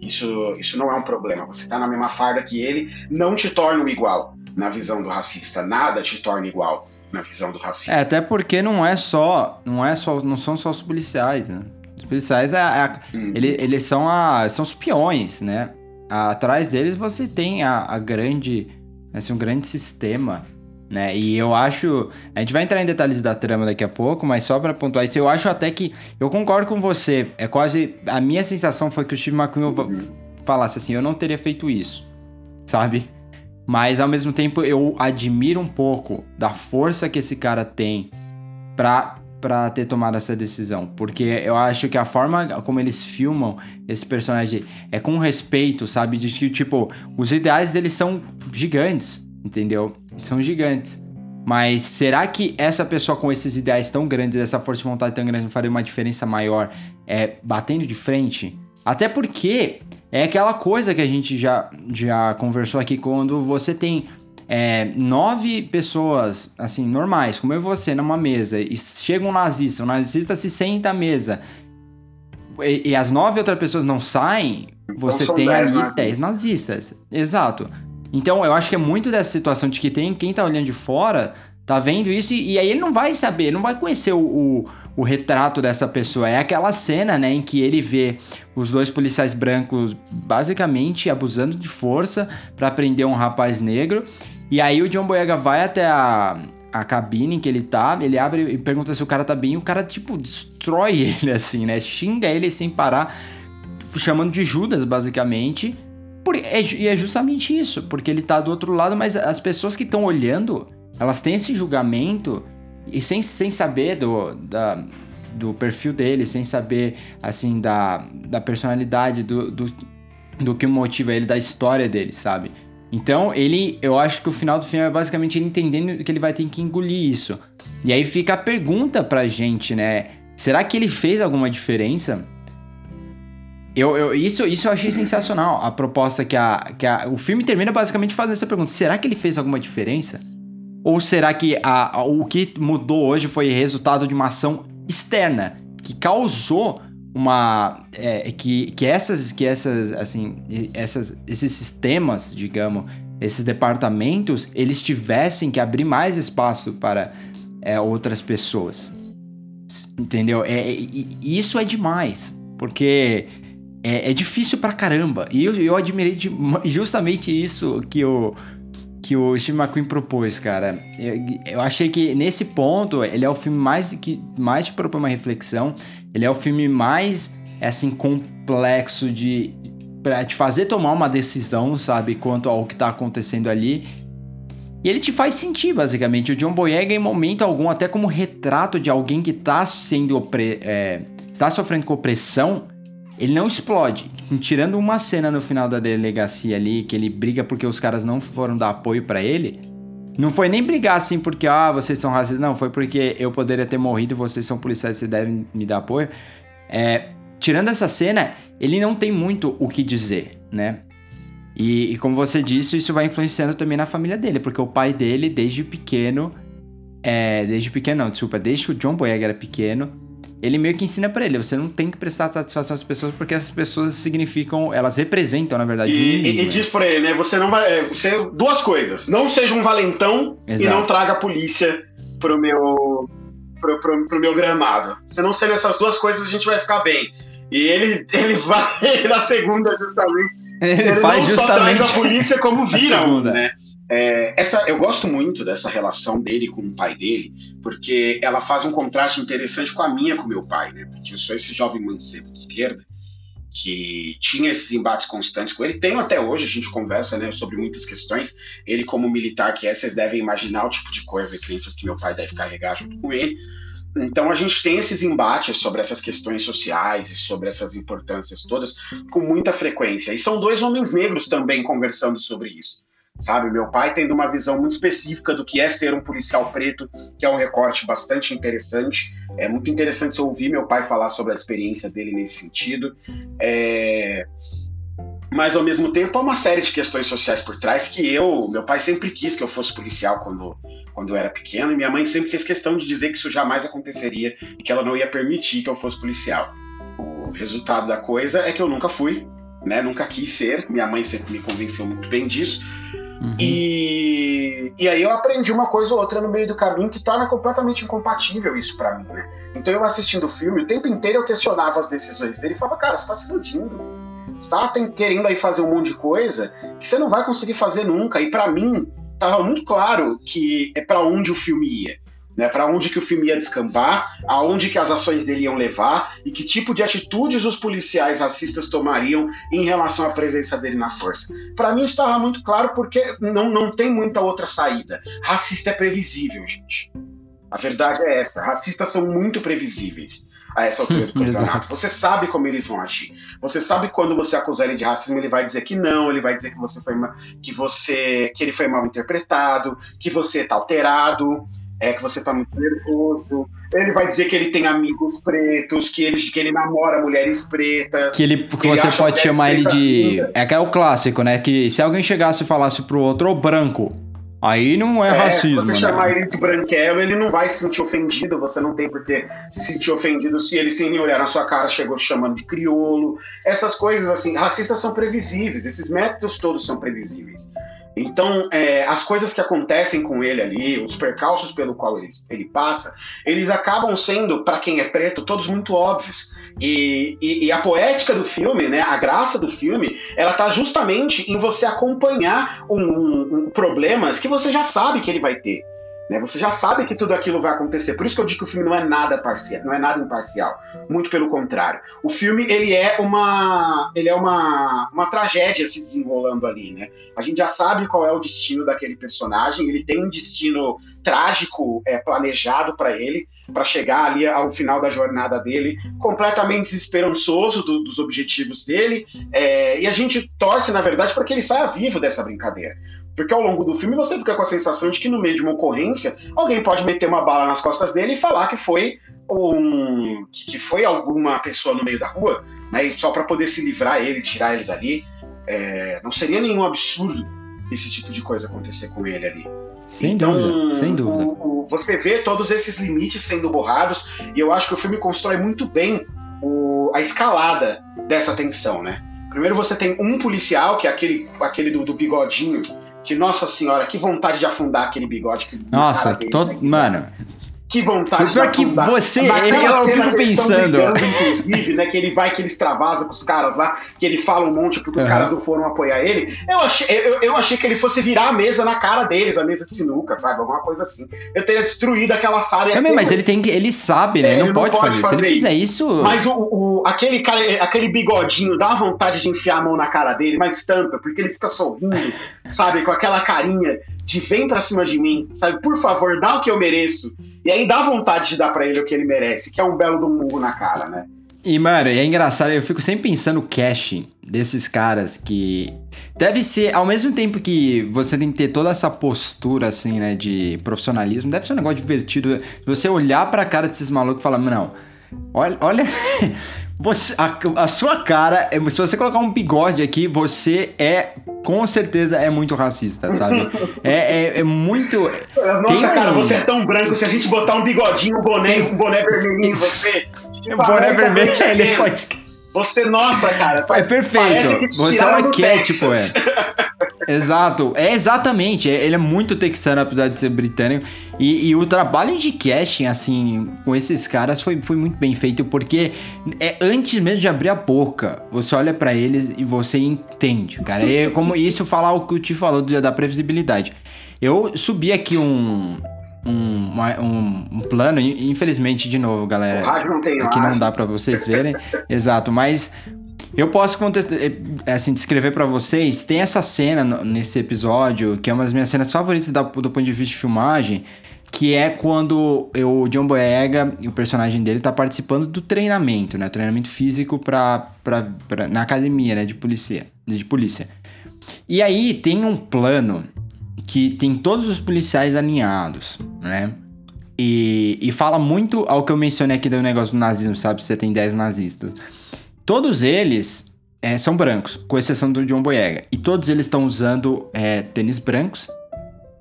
Isso, isso não é um problema. Você tá na mesma farda que ele, não te torna um igual na visão do racista. Nada te torna igual na visão do racista. É, até porque não é só, não é só, não são só os policiais, né? Os policiais é, é a- Hum. ele- eles são a, são os peões, né? Atrás deles você tem a, a grande, assim, um grande sistema, né? E eu acho, a gente vai entrar em detalhes da trama daqui a pouco, mas só pra pontuar isso, eu acho até que eu concordo com você. É quase a minha sensação foi que o Steve McQueen falasse assim, eu não teria feito isso, sabe? Mas ao mesmo tempo eu admiro um pouco da força que esse cara tem pra, pra ter tomado essa decisão. Porque eu acho que a forma como eles filmam esse personagem é com respeito, sabe? De que, tipo, os ideais deles são gigantes, entendeu? São gigantes. Mas será que essa pessoa com esses ideais tão grandes, essa força de vontade tão grande, faria uma diferença maior é, batendo de frente? Até porque é aquela coisa que a gente já, já conversou aqui quando você tem é, nove pessoas, assim, normais, como eu e você, numa mesa, e chega um nazista, o nazista se senta à mesa, e, e as nove outras pessoas não saem, você são tem dez ali nazistas. dez nazistas. Exato. Então, eu acho que é muito dessa situação de que tem quem tá olhando de fora, tá vendo isso, e, e aí ele não vai saber, não vai conhecer o, o, o retrato dessa pessoa. É aquela cena, né, em que ele vê os dois policiais brancos basicamente abusando de força pra prender um rapaz negro. E aí o John Boyega vai até a, a cabine em que ele tá, ele abre e pergunta se o cara tá bem, e o cara, tipo, destrói ele, assim, né? Xinga ele sem parar, chamando de Judas, basicamente. É e é justamente isso, porque ele tá do outro lado, mas as pessoas que estão olhando, elas têm esse julgamento e sem, sem saber do, da, do perfil dele, sem saber, assim, da, da personalidade, do, do, do que motiva ele, da história dele, sabe? Então, ele, eu acho que o final do filme é basicamente ele entendendo que ele vai ter que engolir isso. E aí fica a pergunta pra gente, né? Será que ele fez alguma diferença? Eu, eu- isso, isso eu achei sensacional, a proposta que, a, que a, o filme termina basicamente fazendo essa pergunta. Será que ele fez alguma diferença? Ou será que a, a- o que mudou hoje foi resultado de uma ação externa que causou uma é, que, que essas que essas assim essas, esses sistemas digamos esses departamentos eles tivessem que abrir mais espaço para é, outras pessoas. Entendeu? É, é- isso é demais porque é, é difícil pra caramba. E eu, eu admirei de- justamente isso que o que o Steve McQueen propôs, cara. Eu, eu achei que nesse ponto ele é o filme mais que mais te propõe uma reflexão. Ele é o filme mais assim complexo de para te fazer tomar uma decisão, sabe, quanto ao que tá acontecendo ali. E ele te faz sentir, basicamente. O John Boyega, em momento algum, até como retrato de alguém que tá sendo opre- é, está sofrendo com opressão, ele não explode. Tirando uma cena no final da delegacia ali, que ele briga porque os caras não foram dar apoio pra ele, Não foi nem brigar assim porque, ah, vocês são racistas. Não, foi porque eu poderia ter morrido, vocês são policiais, vocês devem me dar apoio. É, tirando essa cena, ele não tem muito o que dizer, né? E, e como você disse, isso vai influenciando também na família dele, porque o pai dele, desde pequeno, é, desde pequeno, não, desculpa, desde que o John Boyega era pequeno, ele meio que ensina pra ele, você não tem que prestar satisfação às pessoas, porque essas pessoas significam, elas representam, na verdade, E, inimigo, e- e né? diz pra ele, né? Você não vai. é, Você, duas coisas. Não seja um valentão e Exato. não traga a polícia pro meu. Pro, pro, pro meu gramado. Se não serem essas duas coisas, a gente vai ficar bem. E ele, ele vai na segunda, justamente. Ele faz não justamente... só traz a polícia como vira um, segunda. né? É, essa, eu gosto muito dessa relação dele com o pai dele, porque ela faz um contraste interessante com a minha com meu pai, né? Porque eu sou esse jovem mancebo de esquerda que tinha esses embates constantes com ele. Tenho até hoje, a gente conversa né, sobre muitas questões. Ele, como militar que é, vocês devem imaginar o tipo de coisa e crenças que meu pai deve carregar junto com ele. Então a gente tem esses embates sobre essas questões sociais e sobre essas importâncias todas com muita frequência. E são dois homens negros também conversando sobre isso. Sabe, meu pai tendo uma visão muito específica do que é ser um policial preto, que é um recorte bastante interessante. É muito interessante ouvir meu pai falar sobre a experiência dele nesse sentido. É, Mas ao mesmo tempo há uma série de questões sociais por trás que eu, meu pai sempre quis que eu fosse policial quando, quando eu era pequeno, e minha mãe sempre fez questão de dizer que isso jamais aconteceria e que ela não ia permitir que eu fosse policial. O resultado da coisa é que eu nunca fui, né? Nunca quis ser. Minha mãe sempre me convenceu muito bem disso. Uhum. E, e aí eu aprendi uma coisa ou outra no meio do caminho que torna completamente incompatível isso pra mim, né? Então eu assistindo o filme, o tempo inteiro eu questionava as decisões dele e falava, cara, você tá se iludindo. Você tá querendo aí fazer um monte de coisa que você não vai conseguir fazer nunca. E pra mim, tava muito claro que é pra onde o filme ia. Né, para onde que o filme ia descambar, aonde que as ações dele iam levar e que tipo de atitudes os policiais racistas tomariam em relação à presença dele na força. Para mim estava muito claro porque não, não tem muita outra saída. Racista é previsível, gente. A verdade é essa. Racistas são muito previsíveis a essa altura do campeonato. Você sabe como eles vão agir. Você sabe quando você acusar ele de racismo, ele vai dizer que não, ele vai dizer que você foi que você que ele foi mal interpretado, que você tá alterado, é que você tá muito nervoso. Ele vai dizer que ele tem amigos pretos, que ele, que ele namora mulheres pretas. Que, ele, que você pode chamar ele de. É que é o clássico, né? Que se alguém chegasse e falasse pro outro, ô branco, aí não é, É, racismo. se você né? chamar ele de branquelo, ele não vai se sentir ofendido, você não tem por que se sentir ofendido se ele, sem nem olhar na sua cara, chegou chamando de criolo. Essas coisas, assim, racistas são previsíveis, esses métodos todos são previsíveis. Então, é, as coisas que acontecem com ele ali, os percalços pelo qual ele, ele passa, eles acabam sendo, para quem é preto, todos muito óbvios. E, e- e a poética do filme, né, a graça do filme, ela tá justamente em você acompanhar um, um- um- problemas que você já sabe que ele vai ter. Né? Você já sabe que tudo aquilo vai acontecer. Por isso que eu digo que o filme não é nada parcial, não é nada imparcial. Muito pelo contrário. O filme ele é uma, ele é uma, uma tragédia se desenrolando ali, né? A gente já sabe qual é o destino daquele personagem. Ele tem um destino trágico é, planejado para ele, para chegar ali ao final da jornada dele, completamente desesperançoso do- dos objetivos dele. É, e a gente torce, na verdade, para que ele saia vivo dessa brincadeira. Porque ao longo do filme você fica com a sensação de que no meio de uma ocorrência, alguém pode meter uma bala nas costas dele e falar que foi um que foi alguma pessoa no meio da rua, né? Só para poder se livrar ele, tirar ele dali. É, não seria nenhum absurdo esse tipo de coisa acontecer com ele ali. Sem Então, dúvida, sem dúvida. o- o- você vê todos esses limites sendo borrados e eu acho que o filme constrói muito bem o- a escalada dessa tensão, né? Primeiro você tem um policial, que é aquele, aquele do, do bigodinho, que, nossa senhora, que vontade de afundar aquele bigode. que- Nossa, todo, mano, Que vontade O pior que você- Naquela eu- eu cena fico pensando. inclusive, né? Que ele vai, que ele extravasa com os caras lá, que ele fala um monte porque os Aham. caras não foram apoiar ele. Eu achei, eu, eu achei que ele fosse virar a mesa na cara deles, a mesa de sinuca, sabe? Alguma coisa assim. Eu teria destruído aquela sala. Também, mas ele tem que. Ele sabe, né? É, não, ele não pode, pode fazer. Se fazer ele fizer isso. isso. Mas o, o- aquele, cara, aquele bigodinho dá vontade de enfiar a mão na cara dele, mas tanto, porque ele fica sorrindo, sabe, com aquela carinha de vem pra cima de mim, sabe, por favor, dá o que eu mereço. E aí dá vontade de dar pra ele o que ele merece, que é um belo do murro na cara, né? E, mano, é engraçado, eu fico sempre pensando o casting desses caras que deve ser ao mesmo tempo que você tem que ter toda essa postura assim, né, de profissionalismo, deve ser um negócio divertido. Você olhar pra cara desses malucos e falar, não, olha, olha você, a, a sua cara, se você colocar um bigode aqui, você é com certeza é muito racista, sabe? é, é, é muito Nossa, Tem cara, um- você é tão branco, se a gente botar um bigodinho, um boné, um boné vermelhinho em você. o boné vermelho, ele pode Você, nossa, cara. É perfeito. Você é um arquétipo, é. Exato. É exatamente. é- Ele é muito texano, apesar de ser britânico. E, e o trabalho de casting, assim, com esses caras foi, foi muito bem feito, porque é antes mesmo de abrir a boca, você olha pra eles e você entende, cara. É como isso falar o que o Ti falou do- da previsibilidade. Eu subi aqui um. Um, um, um plano, infelizmente, de novo, galera. Não tem Aqui não dá pra vocês verem. Exato, mas eu posso eh, assim, descrever pra vocês. Tem essa cena nesse episódio, que é uma das minhas cenas favoritas da- do ponto de vista de filmagem, que é quando eu- o John Boyega, o personagem dele, tá participando do treinamento, né? Treinamento físico pra, pra, pra- na academia, né? De polícia, de polícia. E aí tem um plano que tem todos os policiais alinhados, né? E, e fala muito ao que eu mencionei aqui do negócio do nazismo, sabe? Você tem 10 nazistas. Todos eles é, são brancos, com exceção do John Boyega. E todos eles estão usando é, tênis brancos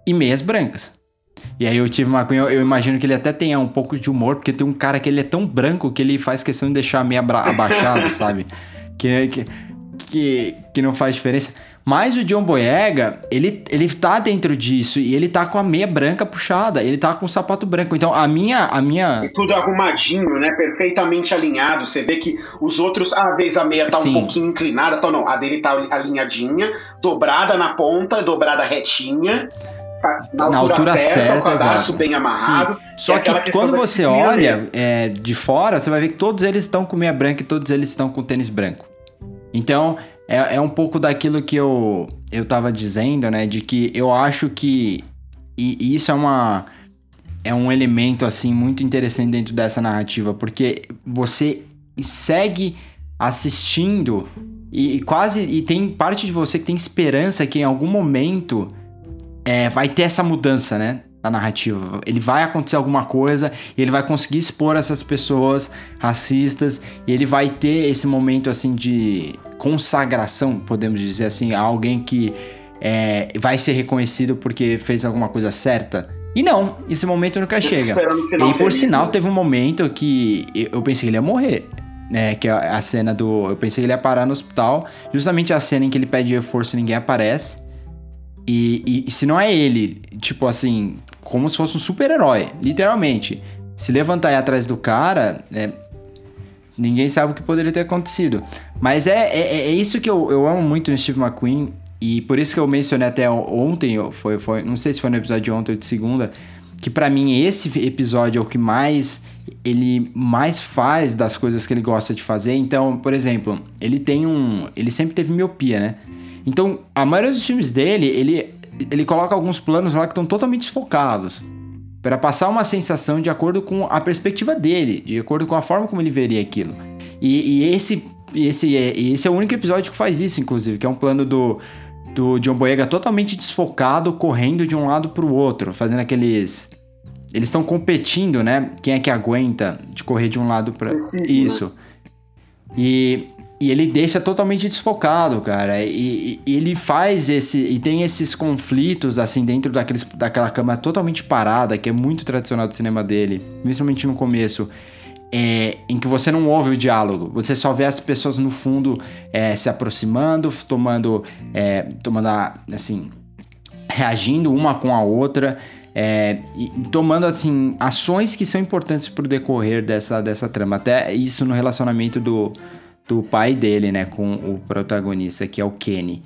e meias brancas. E aí eu tive uma eu, eu imagino que ele até tenha um pouco de humor, porque tem um cara que ele é tão branco que ele faz questão de deixar a meia abaixada, sabe? Que, que, que, que não faz diferença. Mas o John Boyega, ele, ele tá dentro disso e ele tá com a meia branca puxada, ele tá com o sapato branco. Então a minha. A minha E tudo arrumadinho, né? Perfeitamente alinhado. Você vê que os outros, às vezes a meia tá Sim. um pouquinho inclinada, então não. A dele tá alinhadinha, dobrada na ponta, dobrada retinha. tá Na altura certa, o cadarço exato. bem amarrado. Sim. Só É que quando você olha é, de fora, você vai ver que todos eles estão com meia branca e todos eles estão com tênis branco. Então, é, é um pouco daquilo que eu, eu tava dizendo, né? De que eu acho que. E, e isso é uma. É um elemento, assim, muito interessante dentro dessa narrativa, porque você segue assistindo e, e quase. E tem parte de você que tem esperança que em algum momento é, vai ter essa mudança, né? Na narrativa. Ele vai acontecer alguma coisa, ele vai conseguir expor essas pessoas racistas, e ele vai ter esse momento assim de consagração, podemos dizer assim, a alguém que é, vai ser reconhecido porque fez alguma coisa certa. E não, esse momento nunca chega. E aí, por sinal, teve um momento que eu pensei que ele ia morrer. Né, que é a cena do. Eu pensei que ele ia parar no hospital. Justamente a cena em que ele pede reforço e ninguém aparece. E, e- se não é ele, tipo assim, como se fosse um super-herói, literalmente. Se levantar e ir atrás do cara, é, ninguém sabe o que poderia ter acontecido. Mas é, é, é isso que eu, eu amo muito no Steve McQueen. E por isso que eu mencionei até ontem, foi, foi, não sei se foi no episódio de ontem ou de segunda, que pra mim esse episódio é o que mais ele mais faz das coisas que ele gosta de fazer. Então, por exemplo, ele tem um, ele sempre teve miopia, né? Então, a maioria dos filmes dele, ele ele coloca alguns planos lá que estão totalmente desfocados para passar uma sensação de acordo com a perspectiva dele, de acordo com a forma como ele veria aquilo. E, e esse esse é, esse é o único episódio que faz isso, inclusive, que é um plano do do John Boyega totalmente desfocado, correndo de um lado pro outro, fazendo aqueles. Eles estão competindo, né? Quem é que aguenta de correr de um lado para? Isso. E, e ele deixa totalmente desfocado, cara. E, e ele faz esse. E tem esses conflitos, assim, dentro daqueles, daquela câmera totalmente parada, que é muito tradicional do cinema dele, principalmente no começo. É, em que você não ouve o diálogo, você só vê as pessoas no fundo é, se aproximando, tomando, é, tomando a- assim, reagindo uma com a outra, é, e tomando assim ações que são importantes pro decorrer dessa, dessa trama. Até isso no relacionamento do, do pai dele, né, com o protagonista, que é o Kenny.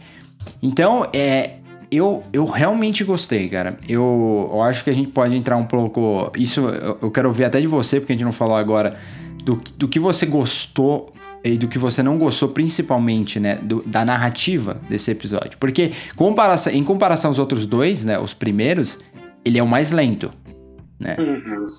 Então, é, eu, eu realmente gostei, cara. Eu, eu acho que a gente pode entrar um pouco. Isso eu, eu quero ver até de você, porque a gente não falou agora, do, do que você gostou e do que você não gostou, principalmente, né, do- da narrativa desse episódio. Porque comparação, em comparação aos outros dois, né, os primeiros, ele é o mais lento. Uhum.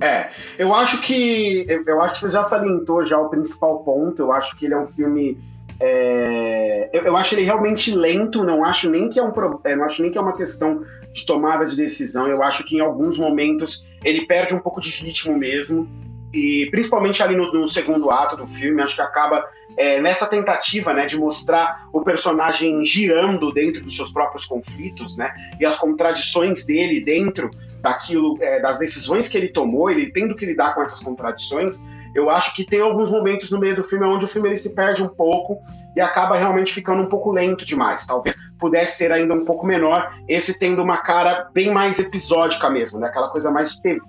É, eu acho que eu acho que você já salientou já o principal ponto. Eu acho que ele é um filme É, eu, eu acho ele realmente lento, não acho nem que é um é, não acho nem que é uma questão de tomada de decisão. Eu acho que em alguns momentos ele perde um pouco de ritmo mesmo. E principalmente ali no, no segundo ato do filme, acho que acaba é, nessa tentativa né, de mostrar o personagem girando dentro dos seus próprios conflitos, né? E as contradições dele dentro daquilo, é, das decisões que ele tomou, ele tendo que lidar com essas contradições. Eu acho que tem alguns momentos no meio do filme onde o filme ele se perde um pouco e acaba realmente ficando um pouco lento demais. Talvez pudesse ser ainda um pouco menor, esse tendo uma cara bem mais episódica mesmo, né? Aquela coisa mais TV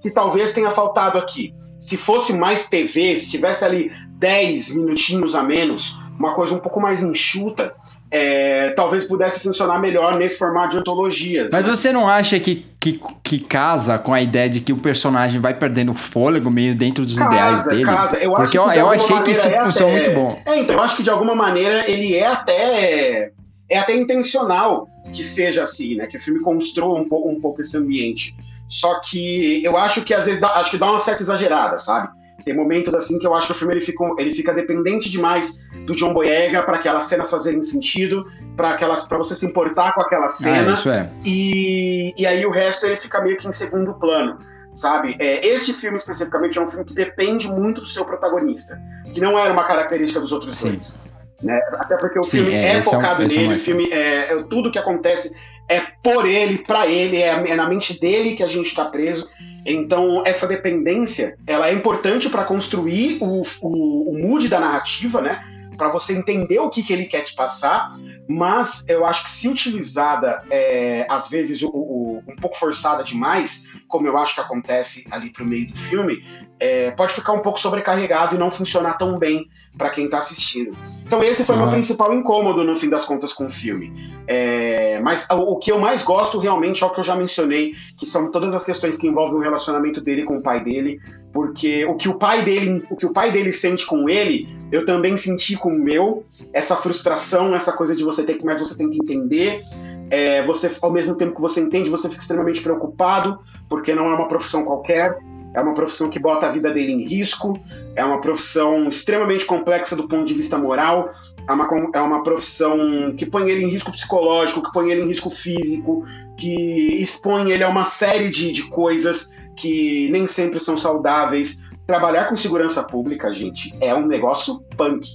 que talvez tenha faltado aqui. Se fosse mais TV, se tivesse ali 10 minutinhos a menos, uma coisa um pouco mais enxuta, é, talvez pudesse funcionar melhor nesse formato de antologias. Mas né? você não acha que, que, que casa com a ideia de que o personagem vai perdendo fôlego meio dentro dos ideais dele? casa. Eu acho Porque que eu, eu achei que isso é funciona até- muito bom. É, então, eu acho que de alguma maneira ele é até é até intencional que seja assim, né? Que o filme construa um pouco, um pouco esse ambiente. Só que eu acho que às vezes dá, acho que dá uma certa exagerada, sabe? Tem momentos assim que eu acho que o filme ele fica, ele fica dependente demais do John Boyega para aquelas cenas fazerem sentido, para aquelas para você se importar com aquela Ah, cena isso é. e, e aí o resto ele fica meio que em segundo plano, sabe? É, este filme especificamente é um filme que depende muito do seu protagonista, que não era uma característica dos outros Sim. dois. Né? Até porque o Sim, filme é, é, é focado é um nele, o filme é, é- tudo que acontece é por ele, pra ele, é, é na mente dele que a gente tá preso. Então essa dependência, ela é importante para construir o, o, o mood da narrativa, né? Para você entender o que, que ele quer te passar, mas eu acho que se utilizada, é, às vezes, o- um pouco forçada demais, como eu acho que acontece ali pro meio do filme, é, pode ficar um pouco sobrecarregado e não funcionar tão bem para quem tá assistindo. Então esse foi o meu Aham. principal incômodo, no fim das contas, com o filme. É, mas o, o que eu mais gosto realmente é o que eu já mencionei, que são todas as questões que envolvem o relacionamento dele com o pai dele, porque o que o pai dele, o que o pai dele sente com ele, eu também senti com o meu, essa frustração, essa coisa de você ter que, mas você tem que entender. É, você, ao mesmo tempo que você entende, você fica extremamente preocupado, porque não é uma profissão qualquer, é uma profissão que bota a vida dele em risco, é uma profissão extremamente complexa do ponto de vista moral, é uma, é uma profissão que põe ele em risco psicológico, que põe ele em risco físico, que expõe ele a uma série de, de coisas que nem sempre são saudáveis. Trabalhar com segurança pública, gente, é um negócio punk,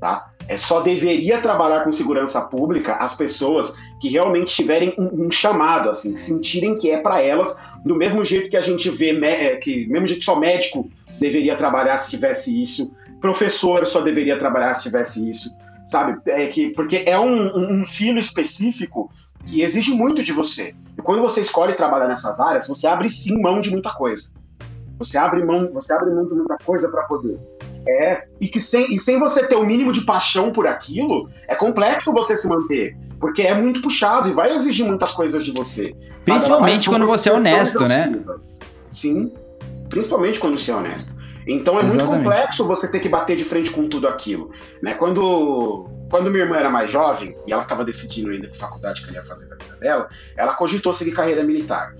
tá? É só deveria trabalhar com segurança pública as pessoas que realmente tiverem um, um chamado, assim, que sentirem que é para elas, do mesmo jeito que a gente vê, é, que mesmo jeito que só médico deveria trabalhar se tivesse isso, professor só deveria trabalhar se tivesse isso, sabe? É que, porque é um, um- filo específico que exige muito de você. E quando você escolhe trabalhar nessas áreas, você abre sim mão de muita coisa. Você abre mão, você abre mão de muita coisa para poder. É, e que sem, e sem você ter o mínimo de paixão por aquilo, é complexo você se manter. Porque é muito puxado e vai exigir muitas coisas de você. Principalmente vai- quando você é honesto, né? Sim, principalmente quando você é honesto. Então é muito Exatamente. complexo você ter que bater de frente com tudo aquilo. Né? Quando, quando minha irmã era mais jovem, e ela estava decidindo ainda que faculdade que ela ia fazer da vida dela, ela cogitou seguir carreira militar.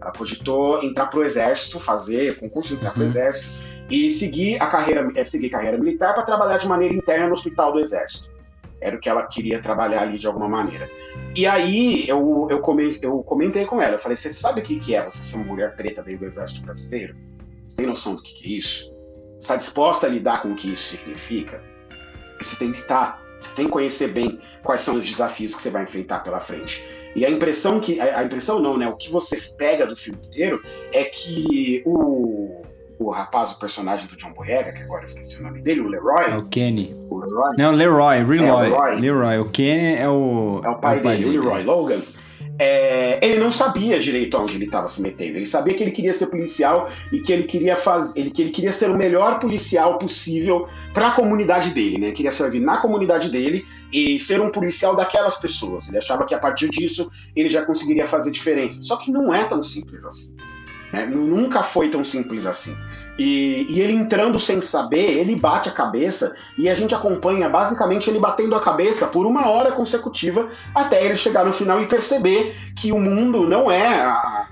Ela cogitou entrar pro exército, fazer concurso, entrar pro Uhum. exército e seguir a carreira, é, seguir carreira militar para trabalhar de maneira interna no hospital do exército. Era o que ela queria trabalhar ali de alguma maneira. E aí eu, eu, come- eu comentei com ela, eu falei, você sabe o que, que é você ser uma mulher preta dentro do exército brasileiro? Você tem noção do que, que é isso? Você está disposta a lidar com o que isso significa? Você tem que estar, você tem que conhecer bem quais são os desafios que você vai enfrentar pela frente. E a impressão que. A impressão não, né? O que você pega do filme inteiro é que o, o rapaz, o personagem do John Boyega, que agora eu esqueci o nome dele, o É Leroy. o Kenny. O Leroy Não, Leroy, Leroy. Leroy. Leroy. O Kenny é o. é o pai, dele, o Leroy Logan. é, ele não sabia direito aonde ele estava se metendo. Ele sabia que ele queria ser policial e que ele queria fazer, ele, que ele queria ser o melhor policial possível para a comunidade dele, né? Ele queria servir na comunidade dele e ser um policial daquelas pessoas. Ele achava que a partir disso ele já conseguiria fazer diferença. Só que não é tão simples assim. Né? Nunca foi tão simples assim. E, e ele entrando sem saber, ele bate a cabeça e a gente acompanha basicamente ele batendo a cabeça por uma hora consecutiva até ele chegar no final e perceber que o mundo não é a,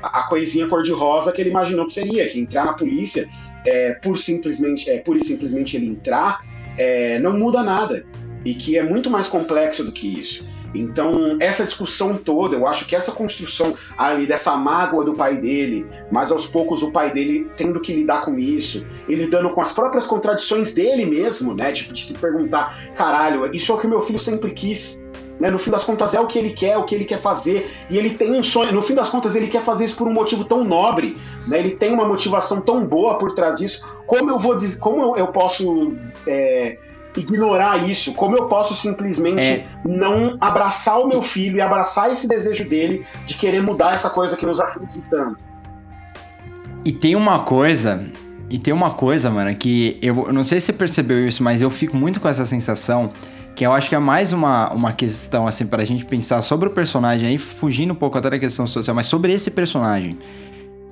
a coisinha cor-de-rosa que ele imaginou que seria, que entrar na polícia é, por simplesmente é, por e simplesmente ele entrar é, não muda nada e que é muito mais complexo do que isso. Então, essa discussão toda, eu acho que essa construção ali dessa mágoa do pai dele, mas aos poucos o pai dele tendo que lidar com isso, ele lidando com as próprias contradições dele mesmo, né? Tipo, de se perguntar, caralho, isso é o que meu filho sempre quis. Né? No fim das contas, é o que ele quer, o que ele quer fazer. E ele tem um sonho. No fim das contas, ele quer fazer isso por um motivo tão nobre. Né? Ele tem uma motivação tão boa por trás disso. Como eu vou dizer. Como eu posso. É, ignorar isso? Como eu posso simplesmente É. não abraçar o meu filho e abraçar esse desejo dele de querer mudar essa coisa que nos aflige tanto? E tem uma coisa, e tem uma coisa, mano, que eu, eu não sei se você percebeu isso, mas eu fico muito com essa sensação, que eu acho que é mais uma, uma questão, assim, pra gente pensar sobre o personagem aí, fugindo um pouco até da questão social, mas sobre esse personagem.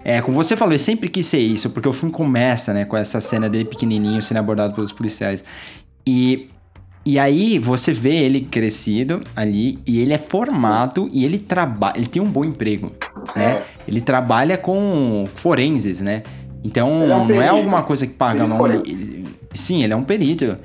É, como você falou, eu sempre quis ser isso, porque o filme começa, né, com essa cena dele pequenininho sendo abordado pelos policiais. E, e aí você vê ele crescido ali, e ele é formado, e ele trabalha, ele tem um bom emprego, né? É. Ele trabalha com forenses, né? Então, é um não é alguma coisa que paga Perito forense. Ele, sim, ele é um perito.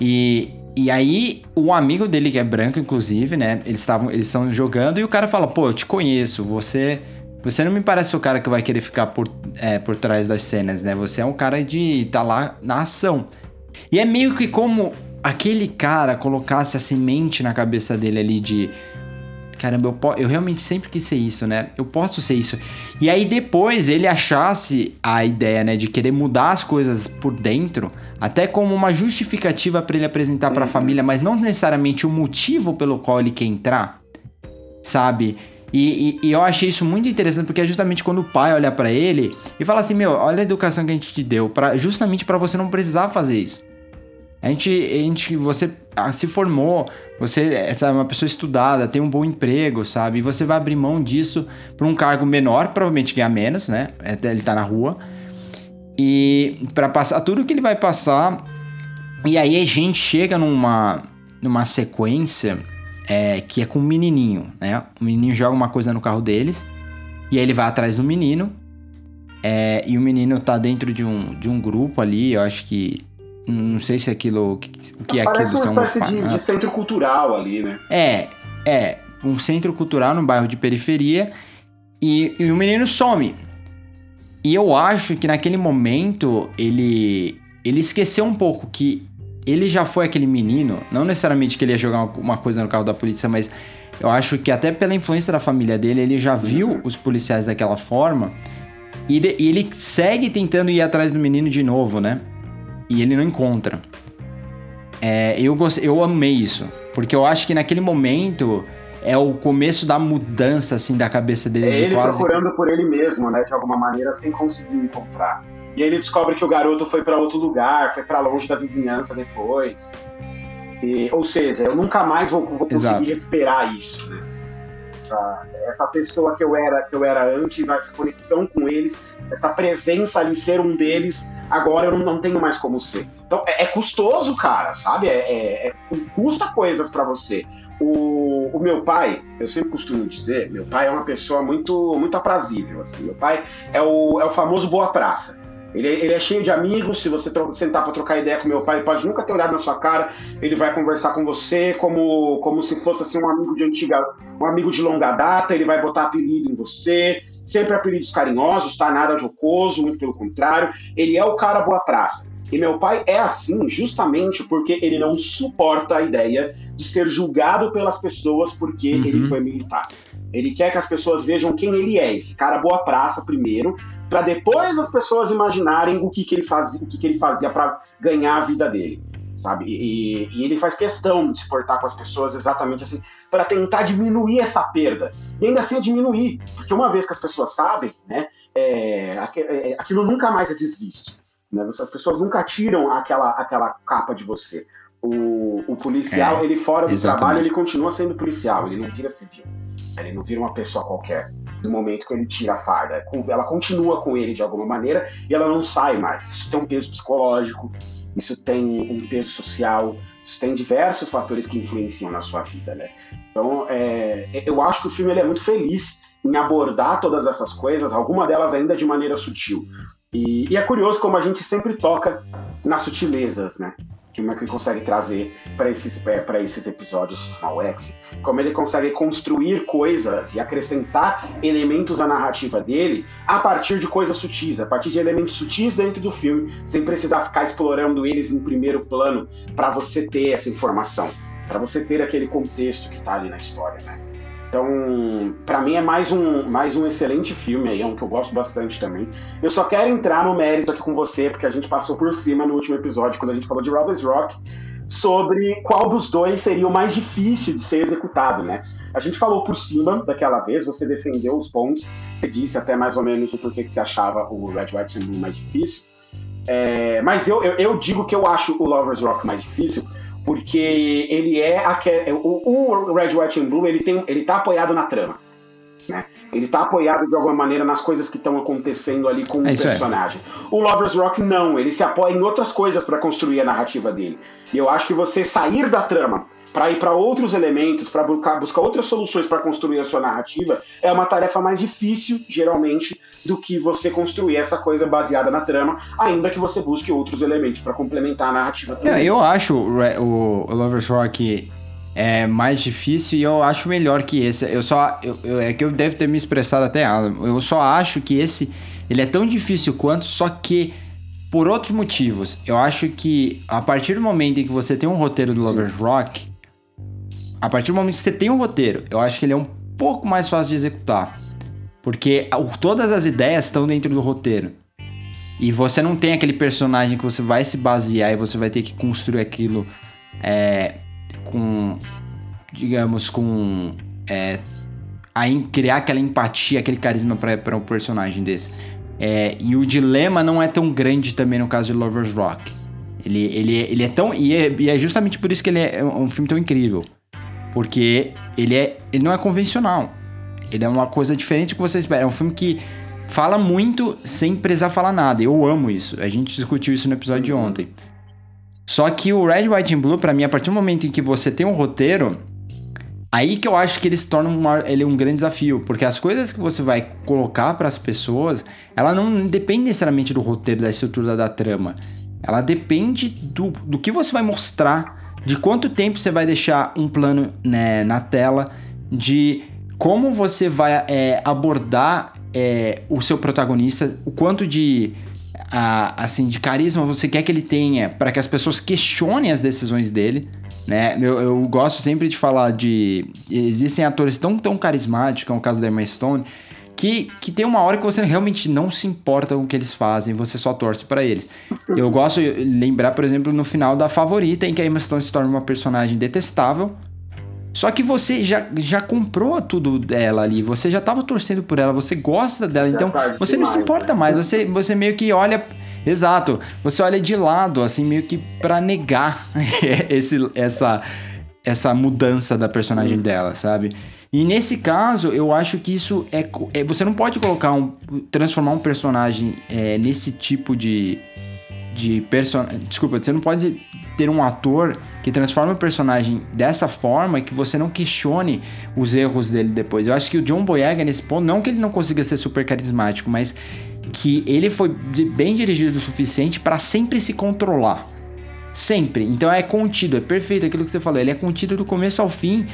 E, e aí, o amigo dele, que é branco, inclusive, né? Eles estavam eles estão jogando e o cara fala: pô, eu te conheço, você. Você não me parece o cara que vai querer ficar por, é, por trás das cenas, né? Você é um cara de tá lá na ação. E é meio que como aquele cara colocasse a semente na cabeça dele ali de. Caramba, eu, po- eu realmente sempre quis ser isso, né? Eu posso ser isso. E aí depois ele achasse a ideia, né, de querer mudar as coisas por dentro, até como uma justificativa pra ele apresentar pra família, mas não necessariamente o motivo pelo qual ele quer entrar, sabe? E, e- e eu achei isso muito interessante porque é justamente quando o pai olha pra ele e fala assim: Meu, olha a educação que a gente te deu, pra, justamente pra você não precisar fazer isso. A gente, a gente, você ah, se formou, você é uma pessoa estudada, tem um bom emprego, sabe? E você vai abrir mão disso pra um cargo menor, provavelmente ganhar menos, né? Até ele tá na rua. E pra passar tudo que ele vai passar. E aí a gente chega numa, numa sequência é, que é com um menininho, né? O menininho joga uma coisa no carro deles. E aí ele vai atrás do menino. é, e o menino tá dentro de um, de um grupo ali, eu acho que. Não sei se aquilo. O que, o que é aquilo? Parece uma é um espécie de, de centro cultural ali, né? É, é. Um centro cultural no bairro de periferia. E, e o menino some. E eu acho que naquele momento ele. Ele esqueceu um pouco que ele já foi aquele menino. Não necessariamente que ele ia jogar uma, coisa no carro da polícia, mas eu acho que até pela influência da família dele, ele já viu os policiais daquela forma. E, de- e ele segue tentando ir atrás do menino de novo, né? E ele não encontra. É, eu, eu amei isso. Porque eu acho que naquele momento é o começo da mudança, assim, da cabeça dele. É de ele quase... procurando por ele mesmo, né? De alguma maneira, sem conseguir encontrar. E aí ele descobre que o garoto foi pra outro lugar, foi pra longe da vizinhança depois. E, ou seja, eu nunca mais vou, vou conseguir Exato. recuperar isso, né? Essa, essa pessoa que eu era que eu era antes, essa conexão com eles, essa presença ali, ser um deles, agora eu não, não tenho mais como ser. Então é, é custoso, cara, sabe? É, é- é- custa coisas pra você. O, o meu pai, eu sempre costumo dizer, meu pai é uma pessoa muito muito aprazível. Assim. Meu pai é o, é o famoso boa praça. Ele, é- ele é cheio de amigos, se você sentar pra trocar ideia com meu pai, ele pode nunca ter olhado na sua cara, ele vai conversar com você como, como se fosse assim, um amigo de antiga, um amigo de longa data, ele vai botar apelido em você, sempre apelidos carinhosos, tá? Nada jocoso, muito pelo contrário. Ele é o cara boa praça. E meu pai é assim justamente porque ele não suporta a ideia de ser julgado pelas pessoas porque Uhum. ele foi militar. Ele quer que as pessoas vejam quem ele é, esse cara boa praça primeiro, para depois as pessoas imaginarem o que, que ele fazia, o que, que ele fazia para ganhar a vida dele, sabe? E, e ele faz questão de se portar com as pessoas exatamente assim, para tentar diminuir essa perda. E ainda assim é diminuir, porque uma vez que as pessoas sabem, né, é, é, aquilo nunca mais é desvisto. Né? As pessoas nunca tiram aquela, aquela capa de você. O, o policial, É, ele fora do exatamente. trabalho, ele continua sendo policial, ele não vira civil. Ele não vira uma pessoa qualquer do momento que ele tira a farda. Ela continua com ele de alguma maneira e ela não sai mais. Isso tem um peso psicológico, isso tem um peso social, isso tem diversos fatores que influenciam na sua vida, né? Então, é, eu acho que o filme ele é muito feliz em abordar todas essas coisas, alguma delas ainda de maneira sutil. E, e é curioso como a gente sempre toca nas sutilezas, né? Que o McQueen consegue trazer para esses, esses episódios Small X, como ele consegue construir coisas e acrescentar elementos à narrativa dele a partir de coisas sutis, a partir de elementos sutis dentro do filme, sem precisar ficar explorando eles em primeiro plano para você ter essa informação, para você ter aquele contexto que está ali na história, né? Então, para mim é mais um, mais um excelente filme aí, é um que eu gosto bastante também. Eu só quero entrar no mérito aqui com você, porque a gente passou por cima no último episódio, quando a gente falou de Robbers Rock, sobre qual dos dois seria o mais difícil de ser executado, né? A gente falou por cima daquela vez, você defendeu os pontos, você disse até mais ou menos o porquê que você achava o Red, White Blue mais difícil. É, mas eu, eu, eu digo que eu acho o Lovers Rock mais difícil, porque ele é aquele, o, o Red, White and Blue ele tem, ele tá apoiado na trama, né? Ele tá apoiado de alguma maneira nas coisas que estão acontecendo ali com o É personagem. O Lovers Rock não, ele se apoia em outras coisas para construir a narrativa dele. E eu acho que você sair da trama para ir para outros elementos, para buscar, buscar outras soluções para construir a sua narrativa, é uma tarefa mais difícil, geralmente, do que você construir essa coisa baseada na trama, ainda que você busque outros elementos para complementar a narrativa. Eu, eu acho o, o Lovers Rock é mais difícil e eu acho melhor que esse. Eu só. eu- eu- é que eu devo ter me expressado até errado. Eu só acho que esse ele é tão difícil quanto, só que por outros motivos. Eu acho que a partir do momento em que você tem um roteiro do Lovers Rock, a partir do momento que você tem um roteiro, eu acho que ele é um pouco mais fácil de executar. Porque todas as ideias estão dentro do roteiro. E você não tem aquele personagem que você vai se basear e você vai ter que construir aquilo é, com, digamos, com. É, a em- criar aquela empatia, aquele carisma para um personagem desse. É, e o dilema não é tão grande também no caso de Lovers Rock. Ele, ele, ele é tão. E é, e é justamente por isso que ele é um filme tão incrível. Porque ele, é, ele não é convencional. Ele é uma coisa diferente do que você espera. É um filme que fala muito sem precisar falar nada. Eu amo isso. A gente discutiu isso no episódio de ontem. Só que o Red, White and Blue, pra mim, a partir do momento em que você tem um roteiro, aí que eu acho que ele se torna um, ele um grande desafio. Porque as coisas que você vai colocar para as pessoas, ela não depende necessariamente do roteiro, da estrutura da trama. Ela depende do, do que você vai mostrar, de quanto tempo você vai deixar um plano né, na tela, de como você vai é, abordar é, o seu protagonista, o quanto de a- assim de carisma você quer que ele tenha para que as pessoas questionem as decisões dele, né? Eu, eu gosto sempre de falar de existem atores tão tão carismáticos, como é o caso da Emma Stone, que, que tem uma hora que você realmente não se importa com o que eles fazem, você só torce para eles. Eu gosto de lembrar, por exemplo, no final da Favorita, em que a Emma Stone se torna uma personagem detestável, só que você já, já comprou tudo dela ali, você já tava torcendo por ela, você gosta dela, Já então tarde você não se importa né? mais, você, você meio que olha. Exato, você olha de lado, assim, meio que pra negar esse, essa, essa mudança da personagem dela, sabe? E nesse caso, eu acho que isso é. é- você não pode colocar um. transformar um personagem é, nesse tipo de. de personagem. Desculpa, você não pode ter um ator que transforma o personagem dessa forma que você não questione os erros dele depois. Eu acho que o John Boyega, nesse ponto, não que ele não consiga ser super carismático, mas que ele foi bem dirigido o suficiente para sempre se controlar. Sempre. Então é contido, é perfeito aquilo que você falou. Ele é contido do começo ao fim.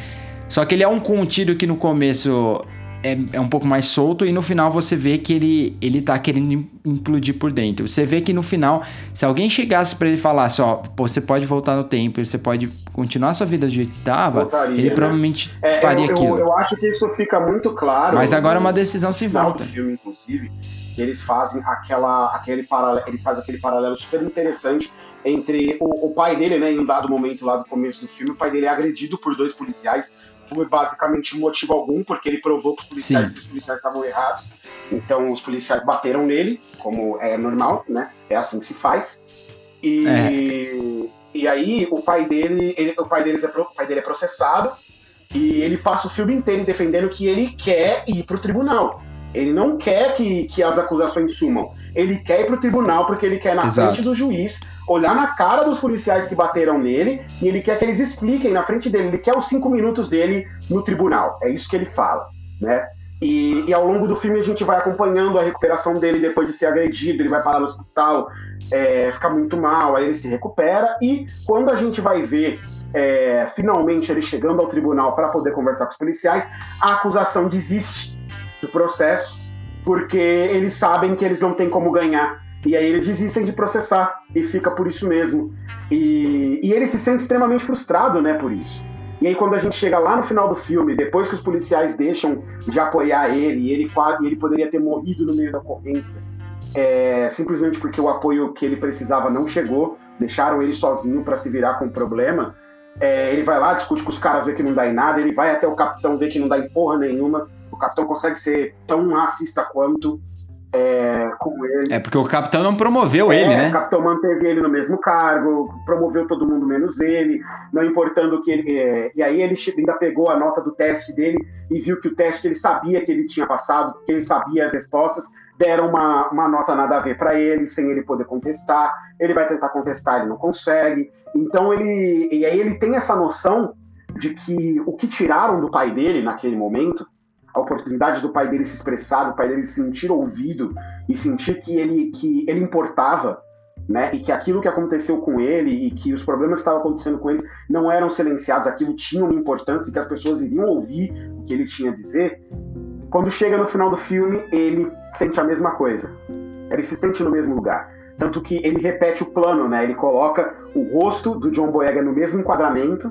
Só que ele é um contido que no começo é, é um pouco mais solto e no final você vê que ele, ele tá querendo im- implodir por dentro. Você vê que no final, se alguém chegasse pra ele e falasse, ó, pô, você pode voltar no tempo, você pode continuar sua vida do jeito que tava, Voltaria, ele né? provavelmente É, faria eu, aquilo. Eu, eu acho que isso fica muito claro. Mas agora é uma decisão final volta. do filme, inclusive, que eles fazem aquela, aquele paralelo, ele faz aquele paralelo super interessante entre o, o pai dele, né, em um dado momento lá do começo do filme, o pai dele é agredido por dois policiais por basicamente motivo algum, porque ele provou que os policiais, que os policiais estavam errados. Então os policiais bateram nele, como é normal, né? É assim que se faz. E, É. e aí o pai dele, ele- o pai deles é, o pai dele é processado e ele passa o filme inteiro defendendo que ele quer ir pro tribunal. Ele não quer que, que as acusações sumam. Ele quer ir pro tribunal porque ele quer, na Exato. frente do juiz, olhar na cara dos policiais que bateram nele e ele quer que eles expliquem na frente dele. Ele quer os cinco minutos dele no tribunal. É isso que ele fala, né? E, e, ao longo do filme a gente vai acompanhando a recuperação dele depois de ser agredido, ele vai parar no hospital, é, fica muito mal, aí ele se recupera. E quando a gente vai ver é, finalmente ele chegando ao tribunal para poder conversar com os policiais, a acusação desiste do processo, porque eles sabem que eles não têm como ganhar. E aí eles desistem de processar e fica por isso mesmo. E, e ele se sente extremamente frustrado, né, por isso. E aí quando a gente chega lá no final do filme, depois que os policiais deixam de apoiar ele, e ele, ele poderia ter morrido no meio da ocorrência, é, simplesmente porque o apoio que ele precisava não chegou, deixaram ele sozinho para se virar com o problema. É, ele vai lá, discute com os caras, vê que não dá em nada, ele vai até o capitão, vê que não dá em porra nenhuma. O capitão consegue ser tão racista quanto é, com ele. É porque o capitão não promoveu é, ele, né? O capitão manteve ele no mesmo cargo, promoveu todo mundo menos ele, não importando que ele. É, e aí ele ainda pegou a nota do teste dele e viu que o teste ele sabia que ele tinha passado, que ele sabia as respostas, deram uma, uma nota nada a ver para ele, sem ele poder contestar. Ele vai tentar contestar, ele não consegue. Então ele. E aí ele tem essa noção de que o que tiraram do pai dele naquele momento a oportunidade do pai dele se expressar, do pai dele se sentir ouvido e sentir que ele, que ele importava, né? E que aquilo que aconteceu com ele e que os problemas que estavam acontecendo com ele não eram silenciados, aquilo tinha uma importância e que as pessoas iriam ouvir o que ele tinha a dizer. Quando chega no final do filme, ele sente a mesma coisa. Ele se sente no mesmo lugar. Tanto que ele repete o plano, né? Ele coloca o rosto do John Boyega no mesmo enquadramento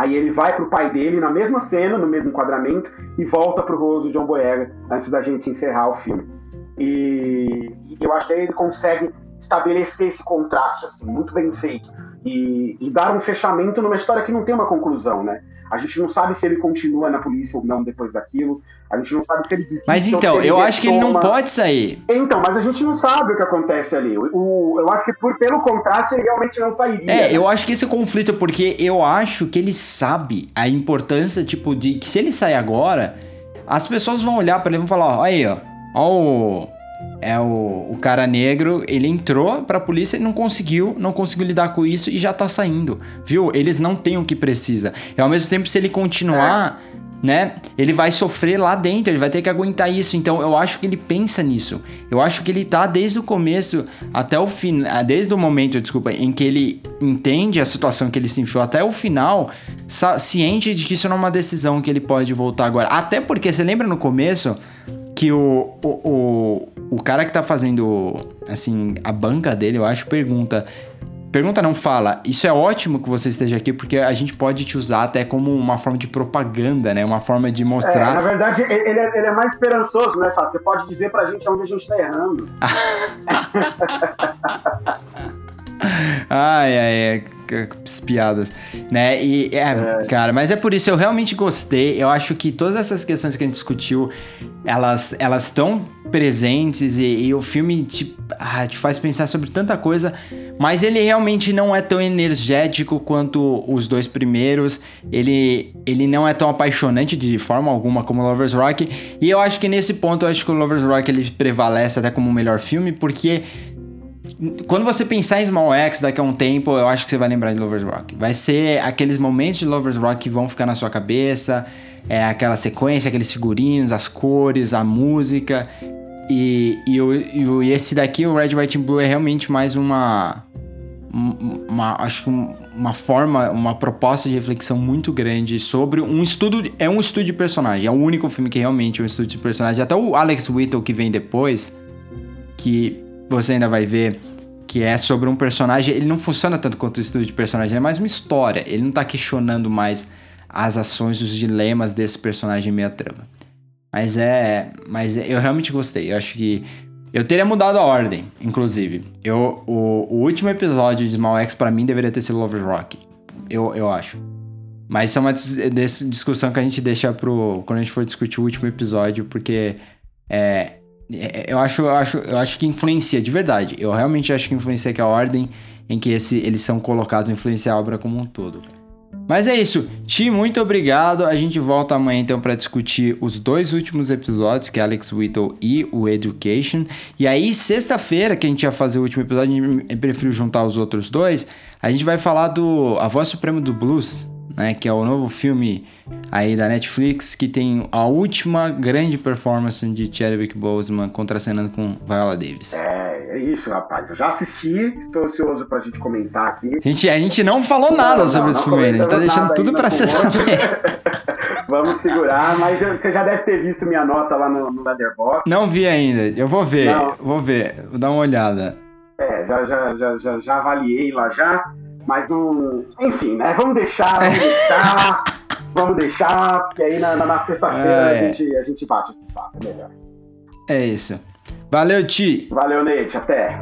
Aí ele vai pro pai dele na mesma cena, no mesmo enquadramento, e volta pro rosto de John Boyega antes da gente encerrar o filme. E, eu acho que aí ele consegue estabelecer esse contraste, assim, muito bem feito. E, e, dar um fechamento numa história que não tem uma conclusão, né? A gente não sabe se ele continua na polícia ou não depois daquilo. A gente não sabe se ele desiste Mas então, eu acho que ele não pode sair. Então, mas a gente não sabe o que acontece ali. O, eu acho que por, pelo contraste ele realmente não sairia. É, né? eu acho que esse é conflito, porque eu acho que ele sabe a importância, tipo, de que se ele sair agora, as pessoas vão olhar para ele e vão falar, ó, aí, ó, ó o é o, o cara negro, ele entrou pra polícia e não conseguiu, não conseguiu lidar com isso e já tá saindo, viu? Eles não têm o que precisa. E ao mesmo tempo, se ele continuar, é. né, ele vai sofrer lá dentro, ele vai ter que aguentar isso. Então eu acho que ele pensa nisso. Eu acho que ele tá desde o começo até o fim, ah, desde o momento, desculpa, em que ele entende a situação que ele se enfiou até o final, ciente de que isso não é uma decisão que ele pode voltar agora. Até porque, você lembra no começo que o, o, o, o cara que tá fazendo, assim, a banca dele, eu acho, pergunta. Pergunta não fala, isso é ótimo que você esteja aqui, porque a gente pode te usar até como uma forma de propaganda, né? Uma forma de mostrar. É, na verdade, ele é, ele é mais esperançoso, né, Fábio? Você pode dizer pra gente onde a gente tá errando. ai, ai, piadas, né? E, é, é, cara, mas é por isso, eu realmente gostei. Eu acho que todas essas questões que a gente discutiu, elas elas estão presentes e, e, o filme te, ah, te faz pensar sobre tanta coisa, mas ele realmente não é tão energético quanto os dois primeiros. Ele, ele não é tão apaixonante de forma alguma como Lovers Rock. E eu acho que nesse ponto, eu acho que o Lovers Rock ele prevalece até como o melhor filme, porque quando você pensar em Small X daqui a um tempo, eu acho que você vai lembrar de Lovers Rock. Vai ser aqueles momentos de Lovers Rock que vão ficar na sua cabeça, é aquela sequência, aqueles figurinos, as cores, a música. E, e, e, e esse daqui, o Red, White and Blue, é realmente mais uma. uma acho que uma forma, uma proposta de reflexão muito grande sobre um estudo. É um estudo de personagem. É o único filme que realmente é um estudo de personagem. Até o Alex Whittle que vem depois, que você ainda vai ver que é sobre um personagem, ele não funciona tanto quanto o estudo de personagem, é mais uma história. Ele não tá questionando mais as ações, os dilemas desse personagem meia trama. Mas é, mas eu realmente gostei. Eu acho que eu teria mudado a ordem, inclusive. Eu, o, o último episódio de Small X para mim deveria ter sido Lovers Rock. Eu, eu acho. Mas isso é uma discussão que a gente deixa pro quando a gente for discutir o último episódio, porque é, é, eu acho, eu acho, eu acho que influencia de verdade. Eu realmente acho que influencia que a ordem em que esse, eles são colocados influencia a obra como um todo. Mas é isso. Ti, muito obrigado. A gente volta amanhã então para discutir os dois últimos episódios, que é Alex Whittle e o Education. E aí, sexta-feira, que a gente ia fazer o último episódio, a gente preferiu juntar os outros dois. A gente vai falar do A Voz Suprema do Blues, né? Que é o novo filme aí da Netflix, que tem a última grande performance de Chadwick Boseman contracenando com Viola Davis. É, é isso, rapaz. Eu já assisti, estou ansioso pra gente comentar aqui. A gente, a gente não falou nada Não, sobre não, esse filme ainda, a gente tá deixando tudo pra saber. Vamos segurar, mas você já deve ter visto minha nota lá no, no Letterboxd. Não vi ainda, eu vou ver, Não. vou ver, vou dar uma olhada. É, já, já, já, já, já avaliei lá já, mas não. Enfim, né? Vamos deixar, vamos deixar, vamos deixar, porque aí na, na- sexta-feira Ah, a, é. gente, a gente bate esse papo, é melhor. É isso. Valeu, Ti! Valeu, Neite, até.